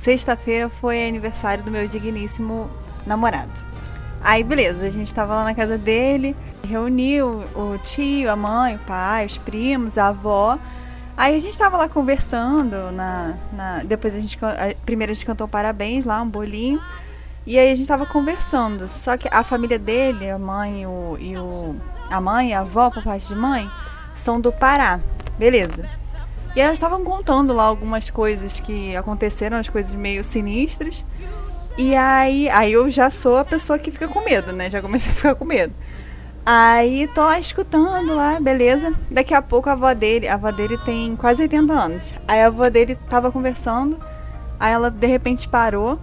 Sexta-feira foi aniversário do meu digníssimo namorado. Aí, beleza, a gente tava lá na casa dele, reuniu o tio, a mãe, o pai, os primos, a avó. Aí a gente tava lá conversando, na, na depois a gente, primeiro a gente cantou parabéns lá, um bolinho. E aí a gente tava conversando. Só que a família dele, a mãe o, e o, a mãe a avó, por parte de mãe, são do Pará. Beleza. E elas estavam contando lá algumas coisas que aconteceram, as coisas meio sinistras. E aí, aí eu já sou a pessoa que fica com medo, né? Já comecei a ficar com medo. Aí tô lá escutando lá, beleza. Daqui a pouco a avó dele, a avó dele tem quase 80 anos. Aí a avó dele tava conversando, aí ela de repente parou,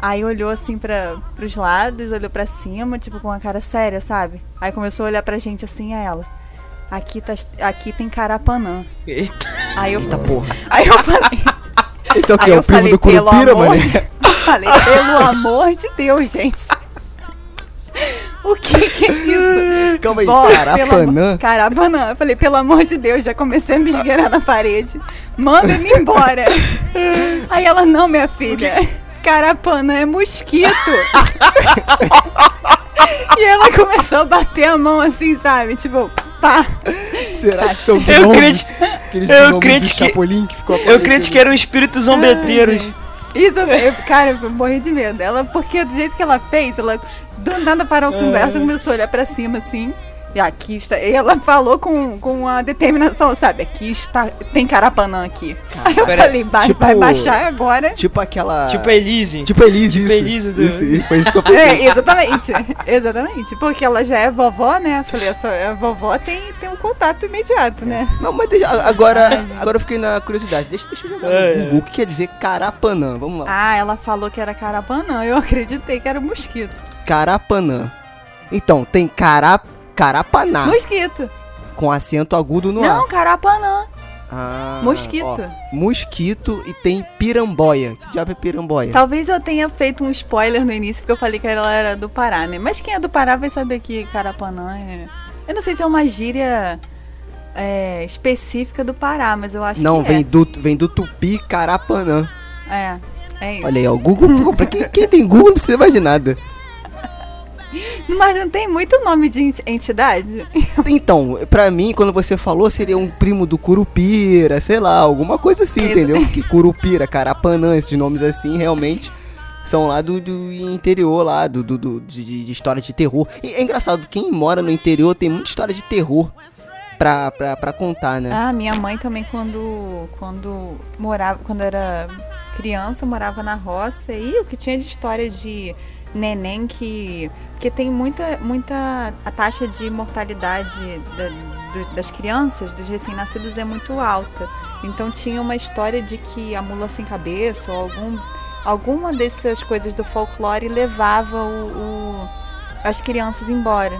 aí olhou assim para pros lados, olhou para cima, tipo com uma cara séria, sabe? Aí começou a olhar pra gente assim a ela. Aqui, tá, aqui tem Carapanã. Eita. Aí eu, Eita porra. Aí eu falei. Esse é o quê? eu O primo falei, do pelo Curupira, amor mano? de- Eu falei, pelo amor de Deus, gente. O que que é isso? Calma aí, pelo Carapanã? amor- Carapanã. Eu falei, pelo amor de Deus, já comecei a me esgueirar na parede. Manda ele embora. Aí ela, não, minha filha. Carapanã é mosquito. e ela começou a bater a mão assim, sabe? Tipo, pá. Será que são Eu gnomos? Aqueles eu gnomos do critiquei- Chapolin que ficou Eu acredito que eram espíritos zombeteiros. Isso, eu, cara, eu morri de medo. Ela, porque do jeito que ela fez, ela do nada parou a conversa, começou a olhar pra cima assim. E aqui está. E ela falou com, com a determinação, sabe? Aqui está. Tem carapanã aqui. Aí eu Pera- falei, ba- tipo- vai baixar agora. Tipo aquela... Tipo a Elise. Tipo Elise, Tipo isso. Elise do- Isso, foi isso que eu pensei. É, exatamente. exatamente. Porque ela já é vovó, né? Eu falei, essa, a vovó tem, tem um contato imediato, né? Não, mas deixa- agora, agora eu fiquei na curiosidade. Deixa, deixa eu jogar no É, Google. O que quer dizer Carapanã? Vamos lá. Ah, ela falou que era carapanã. Eu acreditei que era mosquito. Carapanã. Então, tem cara, Carapaná, Mosquito. com acento agudo no Não, A. carapanã. Ah, Mosquito. ó, mosquito e tem piramboia. Que diabo é piramboia? Talvez eu tenha feito um spoiler no início, porque eu falei que ela era do Pará, né? Mas quem é do Pará vai saber que Carapanã é. Eu não sei se é uma gíria é, específica do Pará, mas eu acho Não, que vem do, vem do tupi Carapanã. é. É, é isso. Olha aí, ó, o Google, pra quem, quem tem Google não precisa mais de nada. Mas não tem muito nome de ent- entidade? Então, pra mim, quando você falou, seria um primo do Curupira, sei lá, alguma coisa assim, Isso. entendeu? Que Curupira, Carapanã, esses nomes assim, realmente são lá do, do interior, lá, do, do, do- de, de história de terror. E é engraçado, quem mora no interior tem muita história de terror pra, pra, pra contar, né? Ah, minha mãe também quando quando morava, quando era criança, morava na roça e o que tinha de história de neném que porque tem muita muita a taxa de mortalidade da- do- das crianças, dos recém-nascidos é muito alta. Então tinha uma história de que a mula sem cabeça ou algum alguma dessas coisas do folclore levava o, o- as crianças embora.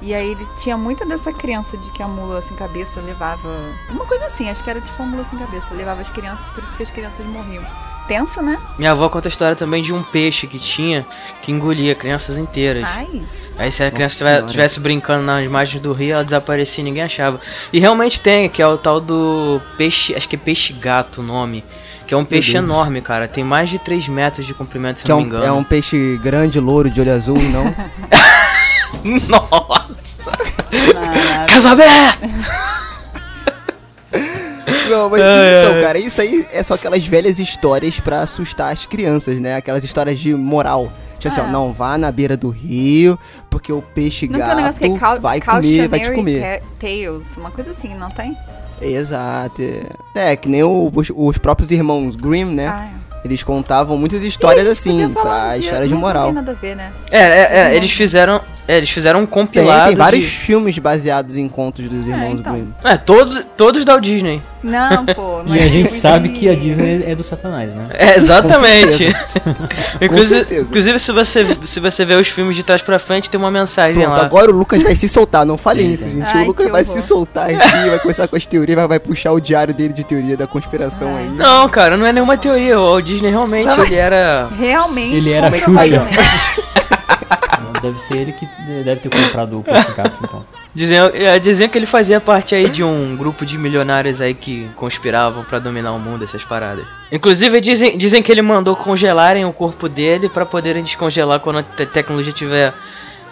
E aí ele tinha muita dessa crença de que a mula sem cabeça levava. Uma coisa assim, acho que era tipo uma mula sem cabeça. Levava as crianças, por isso que as crianças morriam. Tenso, né? Minha avó conta a história também de um peixe que tinha que engolia crianças inteiras. Ai. Aí se a Nossa criança estivesse brincando nas margens do rio, ela desaparecia e ninguém achava. E realmente tem, que é o tal do peixe, acho que é peixe gato o nome. Que é um peixe enorme, cara. Tem mais de 3 metros de comprimento, se Que é não me um, engano. é um peixe grande, louro, de olho azul, não? Nossa! Maravilha. Não, mas então, cara, isso aí é só aquelas velhas histórias pra assustar as crianças, né? Aquelas histórias de moral. Tipo assim, ó, Ah. não vá na beira do rio, porque o peixe Não negócio que é gato cau- vai comer, vai te comer. ta- tales, uma coisa assim, não tem? Exato. É, É, que nem o- os, os próprios irmãos Grimm, né? Ah, é. Eles contavam muitas histórias assim, um pra dia, história de moral. Não tem nada a ver, né? É, é, é, eles fizeram. É, eles fizeram um Tem, compilado. tem vários de- filmes baseados em contos dos irmãos então. Grimm. É, todos, todos da Disney. Não, pô. E a gente mas- sabe que a Disney é do Satanás, né? É, exatamente. inclusive, certeza. inclusive, se você, se você ver os filmes de trás pra frente, tem uma mensagem Pronto, lá. agora o Lucas vai se soltar, não fale isso, gente. Ai, o Lucas vai horror. se soltar aqui, vai começar com as teorias, vai, vai puxar o diário dele de teoria da conspiração Ai. aí. Não, cara, não é nenhuma teoria. O Walt Disney realmente Não, ele era. Realmente. Ele era Xuxa. né? Deve ser ele que deve ter comprado o gato, então. Diziam, é, diziam que ele fazia parte aí de um grupo de milionários aí que conspiravam pra dominar o mundo, essas paradas. Inclusive dizem, dizem que ele mandou congelarem o corpo dele pra poderem descongelar quando a te- tecnologia tiver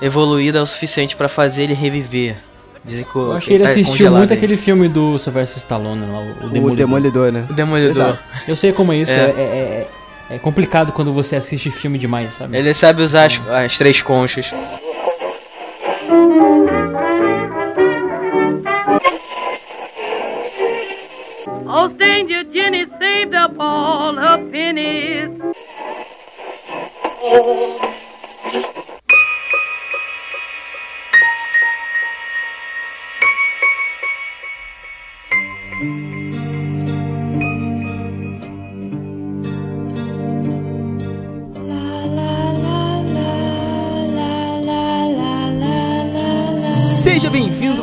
evoluída o suficiente pra fazer ele reviver. Dizem que, o- Eu acho que ele tá assistiu muito aí. aquele filme do Sylvester Stallone, lá, o O Demolidor. Demolidor, né? O Demolidor. Exato. Eu sei como é isso, É. é, é, complicado quando você assiste filme demais, sabe? Ele sabe usar as, as três conchas. Oh, Stranger Jenny saved up all her pennies.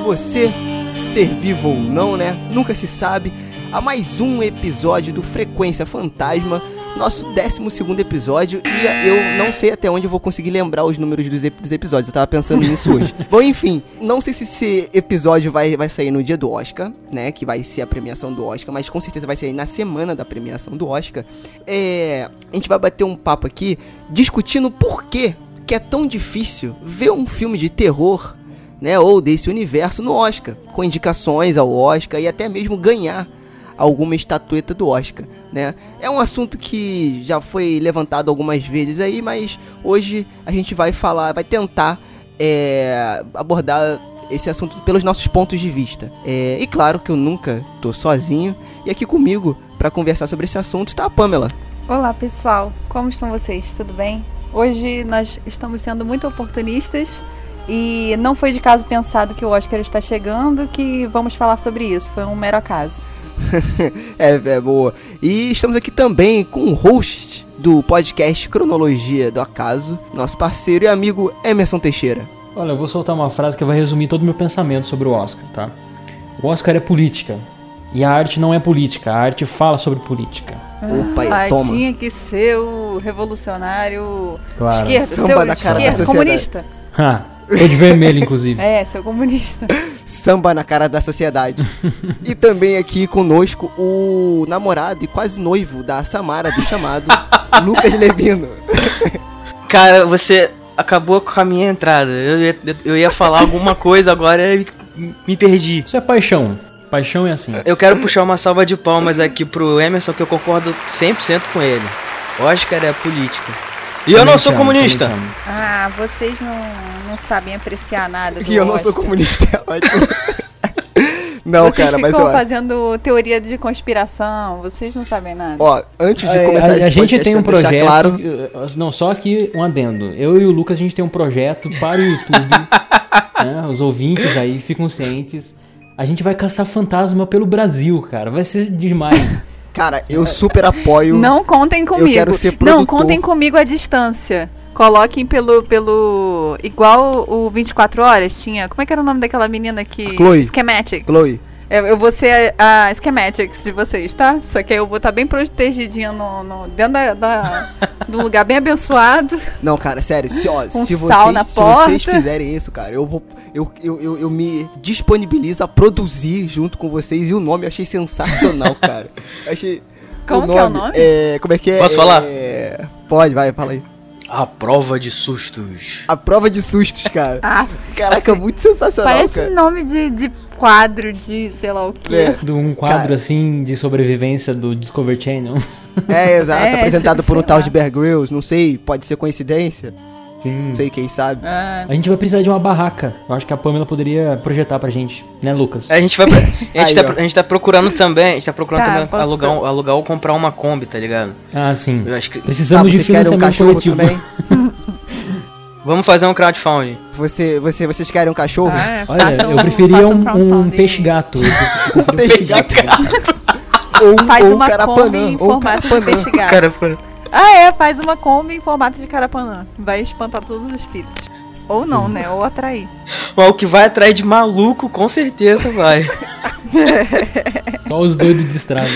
Você, ser vivo ou não, né? Nunca se sabe, a mais um episódio do Frequência Fantasma, nosso 12 episódio, e eu não sei até onde eu vou conseguir lembrar os números dos, ep- dos episódios, eu tava pensando nisso hoje. Bom, enfim, não sei se esse episódio vai, vai sair no dia do Oscar, né? Que vai ser a premiação do Oscar, mas com certeza vai sair na semana da premiação do Oscar. É, a gente vai bater um papo aqui discutindo por que que é tão difícil ver um filme de terror né, ou desse universo no Oscar, com indicações ao Oscar e até mesmo ganhar alguma estatueta do Oscar, né? É um assunto que já foi levantado algumas vezes aí, mas hoje a gente vai falar, vai tentar é, abordar esse assunto pelos nossos pontos de vista. É, e claro que eu nunca tô sozinho e aqui comigo para conversar sobre esse assunto está a Pamela. Olá pessoal, como estão vocês? Tudo bem? Hoje nós estamos sendo muito oportunistas e não foi de caso pensado que o Oscar está chegando que vamos falar sobre isso, foi um mero acaso. É, é boa. E estamos aqui também com o host do podcast Cronologia do Acaso, nosso parceiro e amigo Emerson Teixeira. Olha, eu vou soltar uma frase que vai resumir todo o meu pensamento sobre o Oscar, tá? O Oscar é política. E a arte não é política, a arte fala sobre política. Opa, aí, Ah, toma. tinha que ser o revolucionário Claro. esquerda, Samba seu na cara da esquerda, comunista. Ha! Tô de vermelho, inclusive. É, seu comunista. Samba na cara da sociedade. e também aqui conosco o namorado e quase noivo da Samara do chamado, Lucas Levino. Cara, você acabou com a minha entrada. Eu ia, eu ia falar alguma coisa agora e me perdi. Isso é paixão. Paixão é assim. Eu quero puxar uma salva de palmas aqui pro Emerson, que eu concordo 100% com ele. Oscar é política. E eu não sou comunista. amo. Ah, vocês não, não sabem apreciar nada do Que eu não sou comunista, é ótimo. Não, Vocês cara, mas ficam ó, fazendo teoria de conspiração, vocês não sabem nada. ó, antes de É, começar a, esse a gente tem um projeto. claro, eh, Não, só aqui um adendo. Eu e o Lucas, a gente tem um projeto para o YouTube. né, Os ouvintes aí ficam cientes. A gente vai caçar fantasma pelo Brasil, cara. Vai ser demais. cara, eu super apoio. Não contem comigo. quero ser não, produtor. contem comigo à distância. Coloquem pelo. pelo. Igual o 24 horas tinha. Como é que era o nome daquela menina que. Chloe. Schematic. Chloe, Eu, eu vou ser a, a Schematics de vocês, tá? Só que aí eu vou estar bem protegidinha no, no, dentro da, da, de um lugar bem abençoado. Não, cara, sério, se, ó, Com se, vocês, na se vocês fizerem isso, cara, eu vou. Eu, eu, eu, eu me disponibilizo a produzir junto com vocês e o nome eu achei sensacional, cara. Eu achei. Como que é o nome? É, como é que é? Posso falar? É, pode, vai, fala aí. A prova de sustos. A prova de sustos, cara. Ah, Caraca, muito sensacional, parece cara. nome de, de quadro de sei lá o quê. É, De um quadro Cara. assim de sobrevivência do Discovery Channel. é, exato, É, apresentado tipo, por um tal lá. de Bear Grylls, não sei, pode ser coincidência, Sim. não sei quem sabe. Ah, A gente vai precisar de uma barraca. Eu acho que a Pamela poderia projetar pra gente, né, Lucas? A gente vai. A Aí, gente, tá, ó. a gente tá procurando também. A gente tá procurando Tá, também alugar, um- alugar ou comprar uma Kombi, tá ligado? Ah, sim. Eu acho que. Ah, Precisamos de vocês querem um financiamento cachorro coletivo. também? Vamos fazer um crowdfunding. Você, você, vocês querem um cachorro? ah, Olha, faça eu um- preferia um, um crowdfunding. peixe gato. Eu prefiro um Peixe gato. Ou, um- Faz ou um uma carapanã, Kombi em ou um formato de carapanã. Ah, é, faz uma Kombi em formato de carapanã. Vai espantar todos os espíritos. Ou não, né? Ou atrair. Mas o que vai atrás de maluco, com certeza vai. Só os doidos de estrada.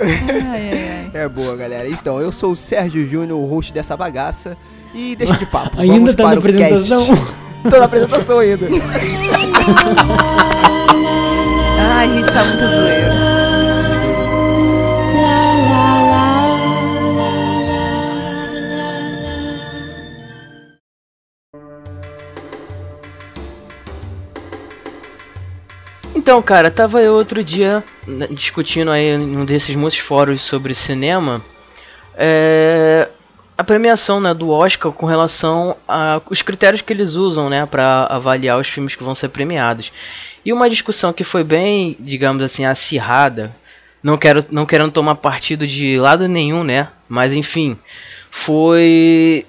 Ai, ai, ai. É boa, galera. Então, eu sou o Sérgio Júnior, o host dessa bagaça. E deixa de papo. Ainda vamos tá para na o cast. apresentação. Tô na apresentação ainda. Ai, a gente tá muito zoeiro. Então, cara, tava eu outro dia né, discutindo aí em um desses muitos fóruns sobre cinema. É, a premiação né, do Oscar com relação aos critérios que eles usam né, para avaliar os filmes que vão ser premiados. E uma discussão que foi bem, digamos assim, acirrada, não, quero, não querendo tomar partido de lado nenhum, né? Mas enfim, foi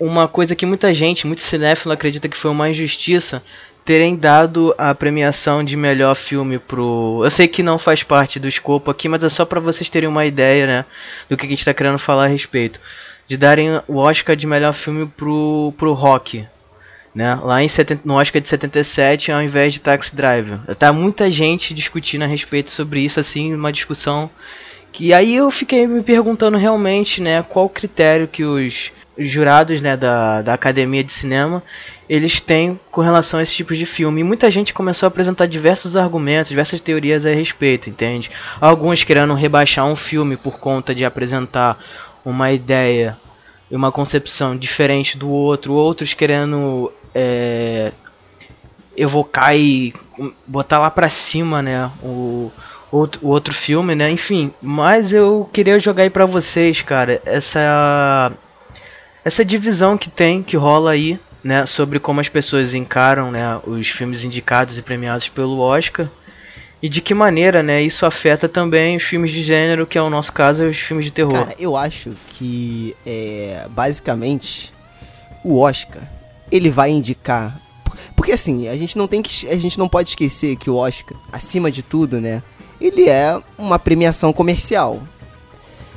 uma coisa que muita gente, muito cinéfilo acredita que foi uma injustiça terem dado a premiação de melhor filme pro. Eu sei que não faz parte do escopo aqui, mas é só para vocês terem uma ideia, né, do que a gente tá querendo falar a respeito. De darem o Oscar de melhor filme pro, pro Rock, né? Lá em 70, no Oscar de 77 ao invés de Taxi Driver. Tá muita gente discutindo a respeito sobre isso, assim, uma discussão que aí eu fiquei me perguntando realmente, né, qual critério que os jurados, né, da, da Academia de Cinema eles têm com relação a esse tipo de filme. E muita gente começou a apresentar diversos argumentos, diversas teorias a respeito, entende? Alguns querendo rebaixar um filme por conta de apresentar uma ideia e uma concepção diferente do outro, outros querendo é, evocar e botar lá pra cima, né, o, o outro filme, né, enfim. Mas eu queria jogar aí pra vocês, cara, essa essa divisão que tem, que rola aí, né, sobre como as pessoas encaram, né, os filmes indicados e premiados pelo Oscar e de que maneira, né, isso afeta também os filmes de gênero, que é o nosso caso, os filmes de terror. Cara, eu acho que é, basicamente o Oscar ele vai indicar porque assim, a gente não tem que a gente não pode esquecer que o Oscar, acima de tudo, né, ele é uma premiação comercial.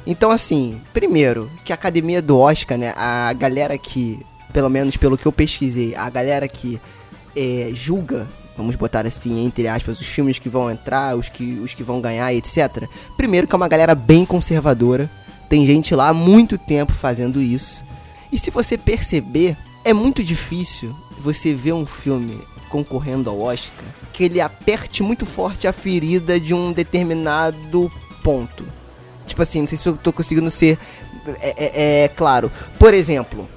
Então assim, primeiro, que a academia do Oscar, né, a galera que pelo menos pelo que eu pesquisei, a galera que é, julga, vamos botar assim, entre aspas, os filmes que vão entrar, os que, os que vão ganhar, etc. Primeiro que é uma galera bem conservadora, tem gente lá há muito tempo fazendo isso. E se você perceber, é muito difícil você ver um filme concorrendo ao Oscar que ele aperte muito forte a ferida de um determinado ponto. Tipo assim, não sei se eu tô conseguindo ser é, é, é claro. Por exemplo,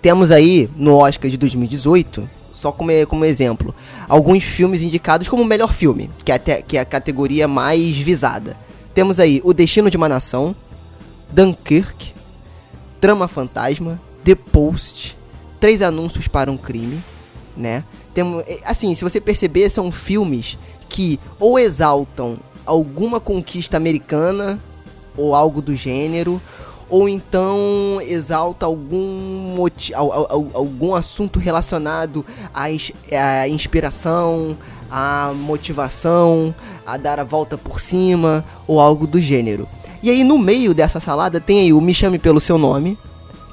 temos aí no Oscar de 2018, só como, como exemplo, alguns filmes indicados como melhor filme, que é, que é a categoria mais visada. Temos aí O Destino de uma Nação, Dunkirk, Trama Fantasma, The Post, Três Anúncios para um Crime, né? Temos, é, assim, se você perceber, são filmes que ou exaltam alguma conquista americana ou algo do gênero, ou então exalta algum, algum assunto relacionado à, à inspiração, à motivação, a dar a volta por cima ou algo do gênero. E aí no meio dessa salada tem aí o Me Chame Pelo Seu Nome,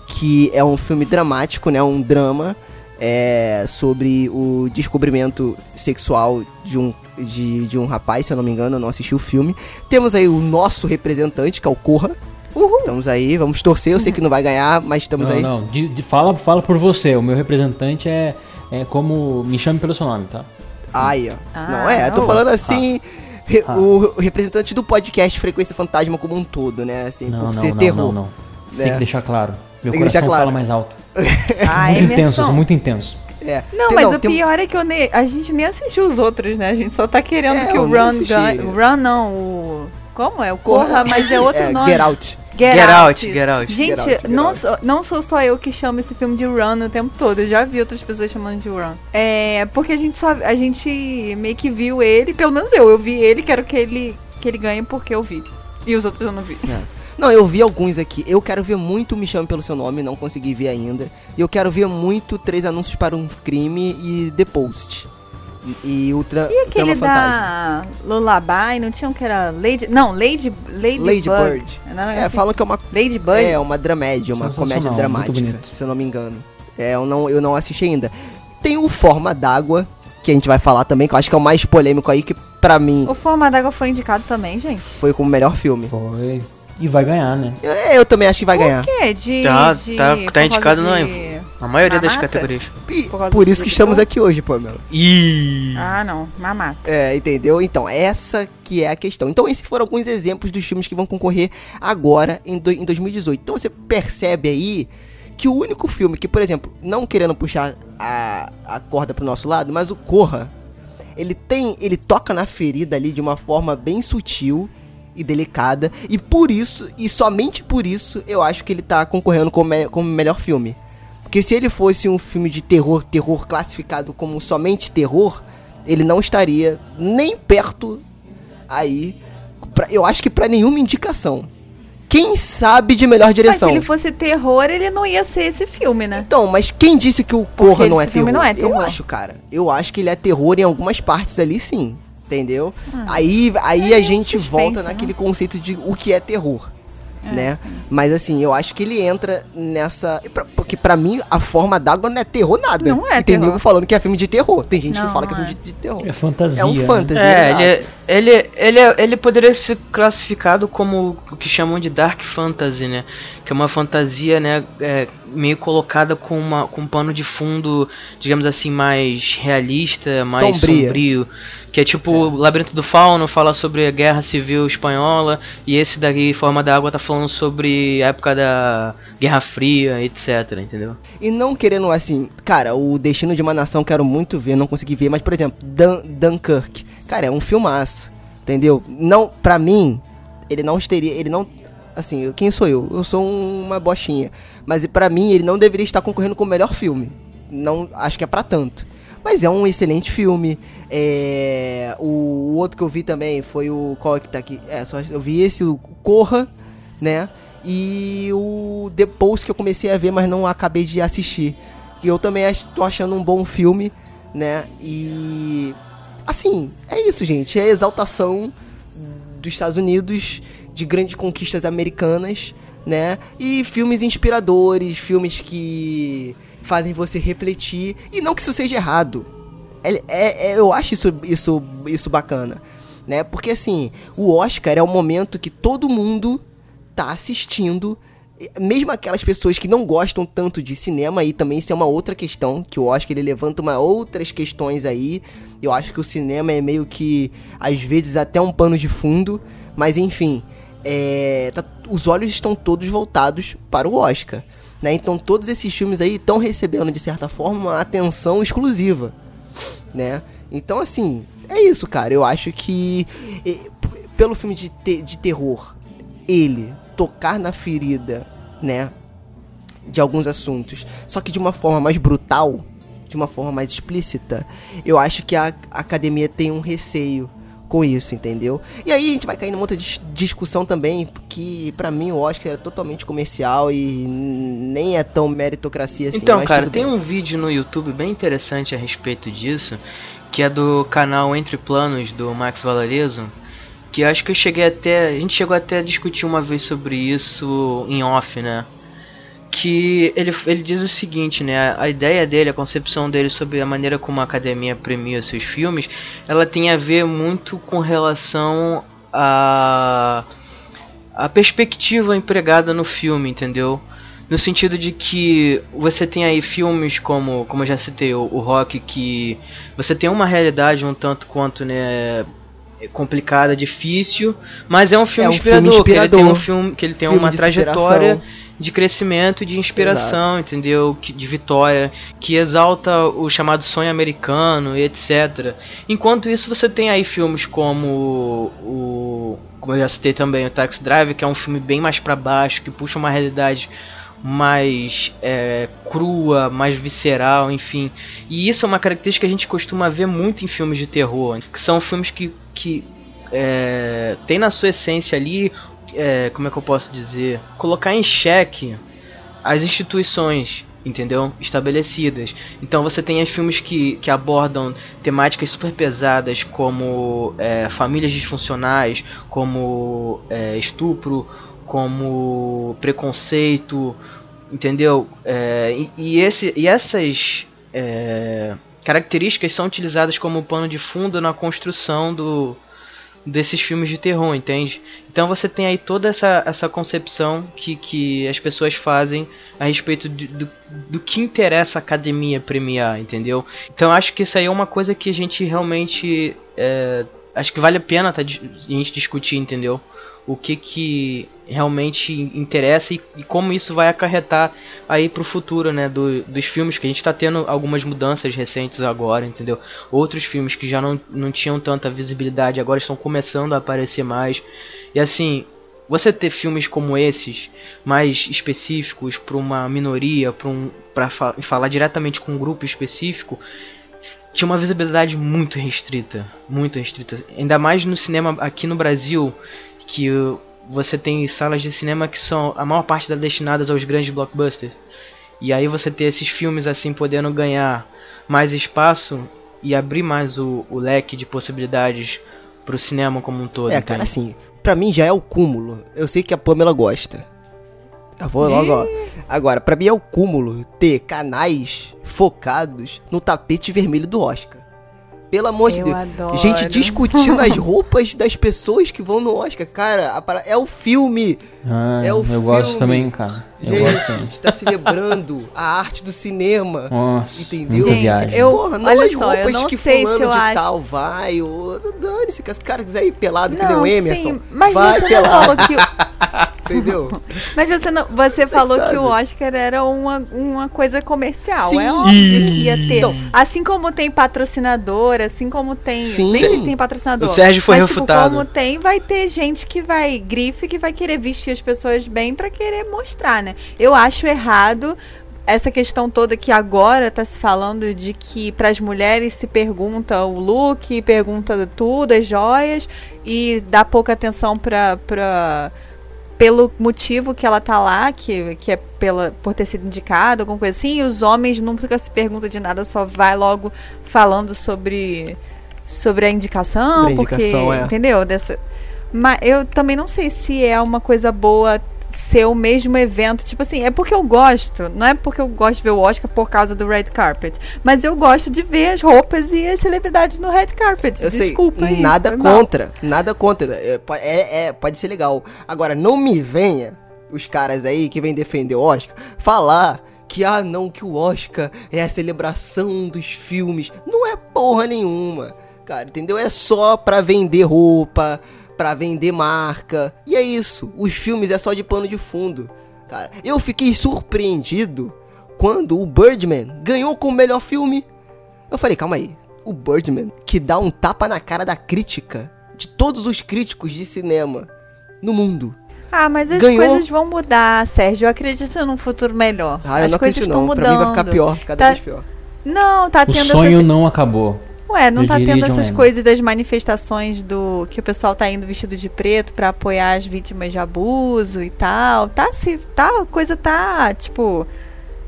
que é um filme dramático, né, um drama é, sobre o descobrimento sexual de um, de, de um rapaz, se eu não me engano, eu não assisti o filme. Temos aí o nosso representante, que é o Corra, Uhul. Estamos aí, vamos torcer. Eu sei que não vai ganhar, mas estamos não, aí. Não, de, de, fala, fala por você. O meu representante é, é como. Me chame pelo seu nome, tá? Ai, ó. Ah, não é, eu tô falando assim. Ah. Re, ah. O representante do podcast Frequência Fantasma como um todo, né? Assim, não, por não, ser não, terror. Não, não, né? Tem que deixar claro. Meu Tem coração claro. fala mais alto. Ah, muito Emerson. intenso, muito intenso. É. Não, Tem- mas não, o tem- pior é que ne- a gente nem assistiu os outros, né? A gente só tá querendo É, que o Run. O Run não, o. Como é? O Corra, mas é outro é, nome. Get Out. Get, Get Out. Out, Get Out. Gente, Get Out, Get não, Out. sou, não sou só eu que chamo esse filme de Run o tempo todo. Eu já vi outras pessoas chamando de Run. É, porque a gente só. A gente meio que viu ele, pelo menos eu, eu vi ele, quero que ele, que ele ganhe porque eu vi. E os outros eu não vi. Não, eu vi alguns aqui. Eu quero ver muito Me Chame Pelo Seu Nome, não consegui ver ainda. E eu quero ver muito Três Anúncios para um Crime e The Post. E, e o tra E aquele da Lullaby, não tinha um que era Lady. Não, Lady. Lady, Lady Bird. Bird. Não É, assim? falam que é uma, Lady Bird. é uma dramédia, uma comédia dramática, se eu não me engano. É, eu não, eu não assisti ainda. Tem o Forma d'Água, que a gente vai falar também, que eu acho que é o mais polêmico aí, que pra mim O Forma d'Água foi indicado também, gente. foi como melhor filme. Foi. E vai ganhar, né? Eu, eu também acho que vai ganhar. Por quê? De. Tá- de, tá- tá indicado de... não, A maioria das Mamata? categorias. E Por por isso que estamos aqui hoje, Pamela. Ih. Ah, não. Mamata. É, entendeu? Então, essa que é a questão. Então, esses foram alguns exemplos dos filmes que vão concorrer agora em, do- em 2018. Então, você percebe aí que o único filme que, por exemplo, não querendo puxar a, a corda pro nosso lado, mas o Corra, ele tem, ele toca na ferida ali de uma forma bem sutil e delicada, e por isso, e somente por isso, eu acho que ele tá concorrendo como, me- como melhor filme. Porque se ele fosse um filme de terror, terror classificado como somente terror, ele não estaria nem perto aí. pra- eu acho que pra nenhuma indicação. Quem sabe de melhor Mas se direção? ele fosse terror, ele não ia ser esse filme, né? Então, mas quem disse que o Corra não é terror? não é Eu terror. acho, cara. Eu acho que ele é terror em algumas partes ali, sim. Entendeu? Aí, aí É a gente suspense, volta né? naquele conceito de o que é terror. É, né? sim. Mas assim, eu acho que ele entra nessa. pra- Porque pra mim, a forma d'água não é terror nada. Não é e tem terror. nego falando que é filme de terror. Tem gente que Não, fala que é filme de, de terror. É fantasia. É um né? fantasy. É, ele, ele, ele, ele poderia ser classificado como o que chamam de Dark Fantasy, né? Que é uma fantasia, né, é, meio colocada com, uma, com um pano de fundo, digamos assim, mais realista, mais Sombria. sombrio. Que é tipo o Labirinto do Fauno, fala sobre a Guerra Civil Espanhola, e esse daqui, Forma da Água, tá falando sobre a época da Guerra Fria, etc, entendeu? E não querendo assim, cara, o Destino de uma Nação quero muito ver, não consegui ver, mas por exemplo, Dan Dunkirk, cara, é um filmaço, entendeu? Não, pra mim, ele não teria, ele não, assim, quem sou eu? Eu sou uma bochinha, mas pra mim ele não deveria estar concorrendo com o melhor filme, não, acho que é pra tanto. Mas é um excelente filme. É, o, o outro que eu vi também foi o. Qual é que tá aqui? É, só eu vi esse, o Corra, né? E o Post que eu comecei a ver, mas não acabei de assistir. Que eu também tô achando um bom filme, né? E. Assim, é isso, gente. É a exaltação dos Estados Unidos, de grandes conquistas americanas, né? E filmes inspiradores, filmes que fazem você refletir. E não que isso seja errado. É, é- é- eu acho isso, isso, isso bacana, né? Porque assim, o Oscar é o momento que todo mundo tá assistindo. e- Mesmo aquelas pessoas que não gostam tanto de cinema, aí também isso é uma outra questão, que o Oscar ele levanta uma outras questões aí. Eu acho que o cinema é meio que, às vezes, até um pano de fundo. Mas enfim, é, tá- os olhos estão todos voltados para o Oscar. Né? Então todos esses filmes aí estão recebendo, de certa forma, uma atenção exclusiva. Né? Então, assim, é isso, cara. Eu acho que pelo filme de, te- de terror, ele tocar na ferida, né? De alguns assuntos, só que de uma forma mais brutal, de uma forma mais explícita, eu acho que a academia tem um receio com isso, entendeu? E aí a gente vai cair numa outra dis- discussão também, que pra mim o Oscar é totalmente comercial e nem é tão meritocracia assim. então, cara, tem bem. um vídeo no YouTube bem interessante a respeito disso, que é do canal Entre Planos do Max Valarezo, que acho que eu cheguei até, a gente chegou até a discutir uma vez sobre isso em off, né? Que ele, ele diz o seguinte, né? A ideia dele, a concepção dele sobre a maneira como a academia premia seus filmes, ela tem a ver muito com relação a a perspectiva empregada no filme, entendeu? No sentido de que você tem aí filmes como, como eu já citei, o, o Rock, que você tem uma realidade um tanto quanto, né, complicada, difícil, mas é um filme É um filme inspirador, que ele tem um inspirador. filme, que ele tem Filme uma trajetória inspiração. De crescimento, de inspiração, entendeu? Que, de vitória, que exalta o chamado sonho americano e etc. Enquanto isso, você tem aí filmes como o, como eu já citei também, o Taxi Driver, que é um filme bem mais pra baixo, que puxa uma realidade mais é, crua, mais visceral, enfim. E isso é uma característica que a gente costuma ver muito em filmes de terror, que são filmes que, que é, tem na sua essência ali, é, como é que eu posso dizer, colocar em xeque as instituições, entendeu? Estabelecidas. Então você tem filmes que, que abordam temáticas super pesadas como é, famílias disfuncionais, como é, estupro, como preconceito, entendeu? É, e, e esse, e essas é, características são utilizadas como pano de fundo na construção do, desses filmes de terror, entende? Então você tem aí toda essa, essa concepção que, que as pessoas fazem a respeito de, do, do que interessa a academia premiar, entendeu? Então acho que isso aí é uma coisa que a gente realmente. É, acho que vale a pena tá, a gente discutir, entendeu? O que que realmente interessa e, e como isso vai acarretar aí pro futuro, né, do, dos filmes que a gente tá tendo algumas mudanças recentes agora, entendeu? Outros filmes que já não, não tinham tanta visibilidade agora estão começando a aparecer mais. E assim, você ter filmes como esses, mais específicos para uma minoria, para um, fa falar diretamente com um grupo específico, tinha uma visibilidade muito restrita, muito restrita. Ainda mais no cinema aqui no Brasil, que você tem salas de cinema que são a maior parte delas destinadas aos grandes blockbusters. E aí você ter esses filmes assim podendo ganhar mais espaço e abrir mais o, o leque de possibilidades pro cinema como um todo. É, cara, assim, pra mim já é o cúmulo. Eu sei que a Pamela gosta. Eu vou logo, ó. Agora, pra mim é o cúmulo ter canais focados no tapete vermelho do Oscar. Pelo amor de Deus. Adoro. Gente discutindo as roupas das pessoas que vão no Oscar. Cara, é o filme. Ah, é o eu filme. gosto também, cara. Eu Gente, gosto também. está celebrando a arte do cinema. Nossa, Entendeu? muita Gente, viagem. eu- Porra, não olha as só, eu roupas não que sei fulano se eu de acho- tal vai. Ou... Dane-se, se o cara quiser ir pelado que nem Não, o Emerson. sim, mas vai você não pelado, falou que entendeu? Mas você não, você falou sabe. que o Oscar era uma, uma coisa comercial. Sim. É óbvio que ia ter. Então- assim como tem patrocinador, assim como tem. Sim. Nem sei se tem patrocinador. O Sérgio foi mas, refutado. Tipo, como tem, vai ter gente que vai, grife, que vai querer vestir as pessoas bem pra querer mostrar, né? Eu acho errado essa questão toda que agora tá se falando de que para as mulheres se pergunta o look, pergunta tudo, as joias e dá pouca atenção pra, pra pelo motivo que ela tá lá, que, que é pela, por ter sido indicada, alguma coisa assim, e os homens nunca se perguntam de nada, só vai logo falando sobre sobre a indicação, Sobre a porque indicação, é. entendeu? Dessa mas eu também não sei se é uma coisa boa ser o mesmo evento, tipo assim, é porque eu gosto, não é porque eu gosto de ver o Oscar por causa do red carpet, mas eu gosto de ver as roupas e as celebridades no red carpet. Eu Desculpa sei, aí, nada foi mal. contra, nada contra. É, é- é, pode ser legal. Agora, não me venha os caras aí que vêm defender o Oscar falar que, ah, não, que o Oscar é a celebração dos filmes. Não é porra nenhuma, cara, entendeu? É só pra vender roupa, pra vender marca. E é isso. Os filmes é só de pano de fundo, cara. Eu fiquei surpreendido quando o Birdman ganhou como melhor filme. Eu falei, calma aí. O Birdman, que dá um tapa na cara da crítica, de todos os críticos de cinema no mundo. Ah, mas as Ganhou. coisas vão mudar, Sérgio. Eu acredito num futuro melhor. Ah, eu as não coisas acredito estão não. mudando. Pra mim vai ficar pior, cada Tá- vez pior. Não, tá O tendo sonho essas. não acabou. Ué, não Eu tá tendo essas Lennon. coisas das manifestações do que o pessoal tá indo vestido de preto pra apoiar as vítimas de abuso e tal. Tá se tá, a coisa tá, tipo,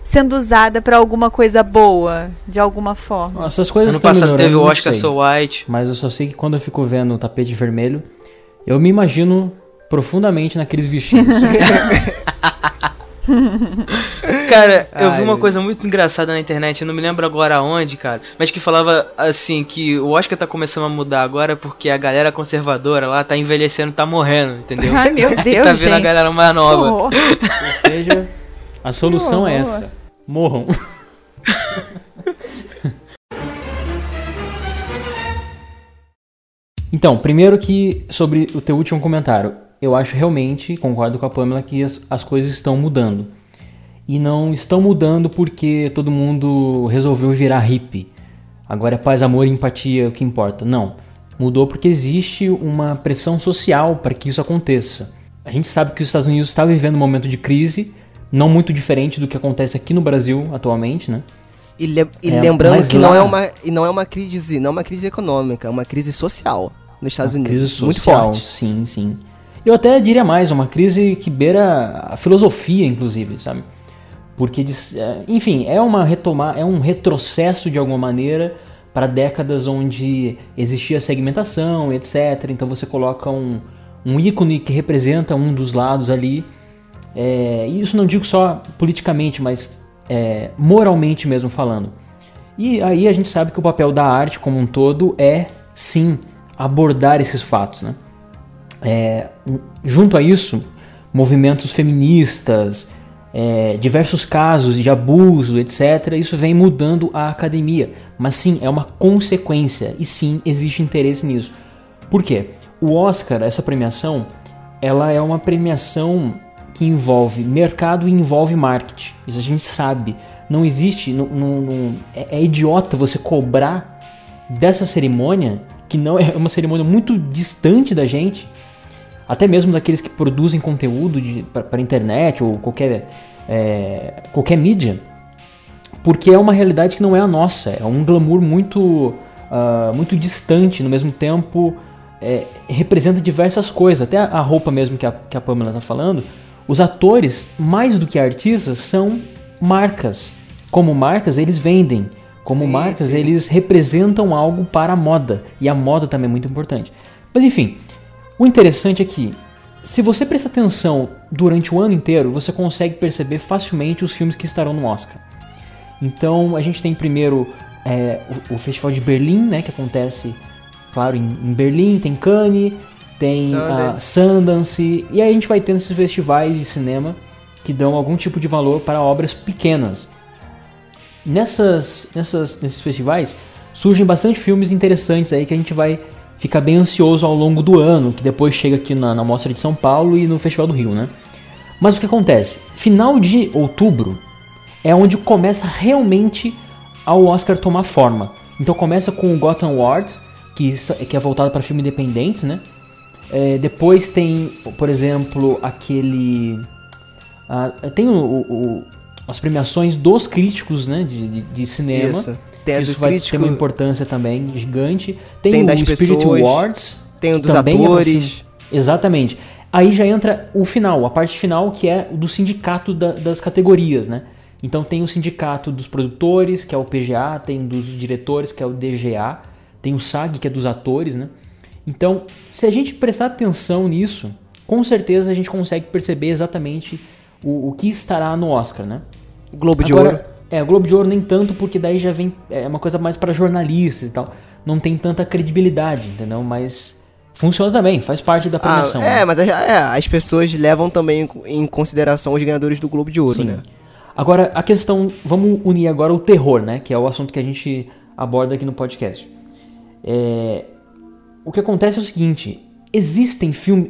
sendo usada pra alguma coisa boa, de alguma forma. Essas coisas Ano estão passado melhorando, teve o Oscar. So White. Mas eu só sei que quando eu fico vendo o tapete vermelho, eu me imagino profundamente naqueles vestidos. Cara, eu Ai, vi uma coisa muito engraçada na internet, eu não me lembro agora onde, cara, mas que falava assim que o Oscar tá começando a mudar agora porque a galera conservadora lá tá envelhecendo, tá morrendo, entendeu? Ai, meu Deus, tá gente. vendo a galera mais nova. Ou seja, a solução é essa. Morram. Então, primeiro que sobre o teu último comentário, eu acho realmente, concordo com a Pamela, que as, as coisas estão mudando. E não estão mudando porque todo mundo resolveu virar hippie. Agora é paz, amor e empatia o que importa. Não. Mudou porque existe uma pressão social para que isso aconteça. A gente sabe que os Estados Unidos está vivendo um momento de crise, não muito diferente do que acontece aqui no Brasil atualmente, né? E, le- e É, lembrando que não lá- é uma e não é uma crise, não é uma crise econômica, é uma crise social nos Estados Uma Unidos, crise social, muito forte. Sim, sim. Eu até diria mais, uma crise que beira a filosofia, inclusive, sabe? Porque, é, enfim, é uma retomar, é um retrocesso de alguma maneira para décadas onde existia segmentação, etc. Então você coloca um, um ícone que representa um dos lados ali. É, e isso não digo só politicamente, mas é, moralmente mesmo falando. E aí a gente sabe que o papel da arte como um todo é, sim, abordar esses fatos, né? É, junto a isso, movimentos feministas, é, diversos casos de abuso, etc. Isso vem mudando a academia, mas sim é uma consequência e sim existe interesse nisso. Por quê? O Oscar, essa premiação, ela é uma premiação que envolve mercado e envolve marketing. Isso a gente sabe. Não existe, não, não, não, é, é idiota você cobrar dessa cerimônia, que não é uma cerimônia muito distante da gente, até mesmo daqueles que produzem conteúdo para internet ou qualquer, é, qualquer mídia, porque é uma realidade que não é a nossa, é um glamour muito, uh, muito distante, no mesmo tempo é, representa diversas coisas, até a roupa mesmo que a, que a Pamela está falando, os atores, mais do que artistas, são marcas. Como marcas, eles vendem. Como sim, marcas, sim. eles representam algo para a moda. E a moda também é muito importante. Mas enfim, o interessante é que, se você prestar atenção durante o ano inteiro, você consegue perceber facilmente os filmes que estarão no Oscar. Então, a gente tem primeiro é, o, o, Festival de Berlim, né, que acontece, claro, em, em Berlim, tem Cannes, tem Sundance. a Sundance, e aí a gente vai tendo esses festivais de cinema que dão algum tipo de valor para obras pequenas. Nessas, nessas, nesses festivais surgem bastante filmes interessantes aí que a gente vai ficar bem ansioso ao longo do ano, que depois chega aqui na, na Mostra de São Paulo e no Festival do Rio, né? Mas o que acontece? Final de outubro é onde começa realmente ao Oscar tomar forma. Então começa com o Gotham Awards, que, que é voltado para filmes independentes, né? É, depois tem, por exemplo, aquele. Uh, tem o, o, as premiações dos críticos né, de, de, de cinema. Isso. Tem Isso vai crítico, ter uma importância também gigante. Tem, tem o Spirit pessoas, Awards. Tem o dos é atores. É Exatamente. Aí já entra o final, a parte final que é do sindicato da, das categorias, né? Então tem o sindicato dos produtores, que é o PGA, tem dos diretores, que é o DGA, tem o SAG, que é dos atores, né? Então, se a gente prestar atenção nisso, com certeza a gente consegue perceber exatamente o, o que estará no Oscar, né? Globo de Agora, Ouro. É, o Globo de Ouro nem tanto, porque daí já vem. É uma coisa mais para jornalistas e tal. Não tem tanta credibilidade, entendeu? Mas funciona também, faz parte da premiação. Ah, é, né? mas é, é, as pessoas levam também em consideração os ganhadores do Globo de Ouro, Sim. né? Agora, a questão. Vamos unir agora o terror, né? Que é o assunto que a gente aborda aqui no podcast. É, o que acontece é o seguinte: existem filmes.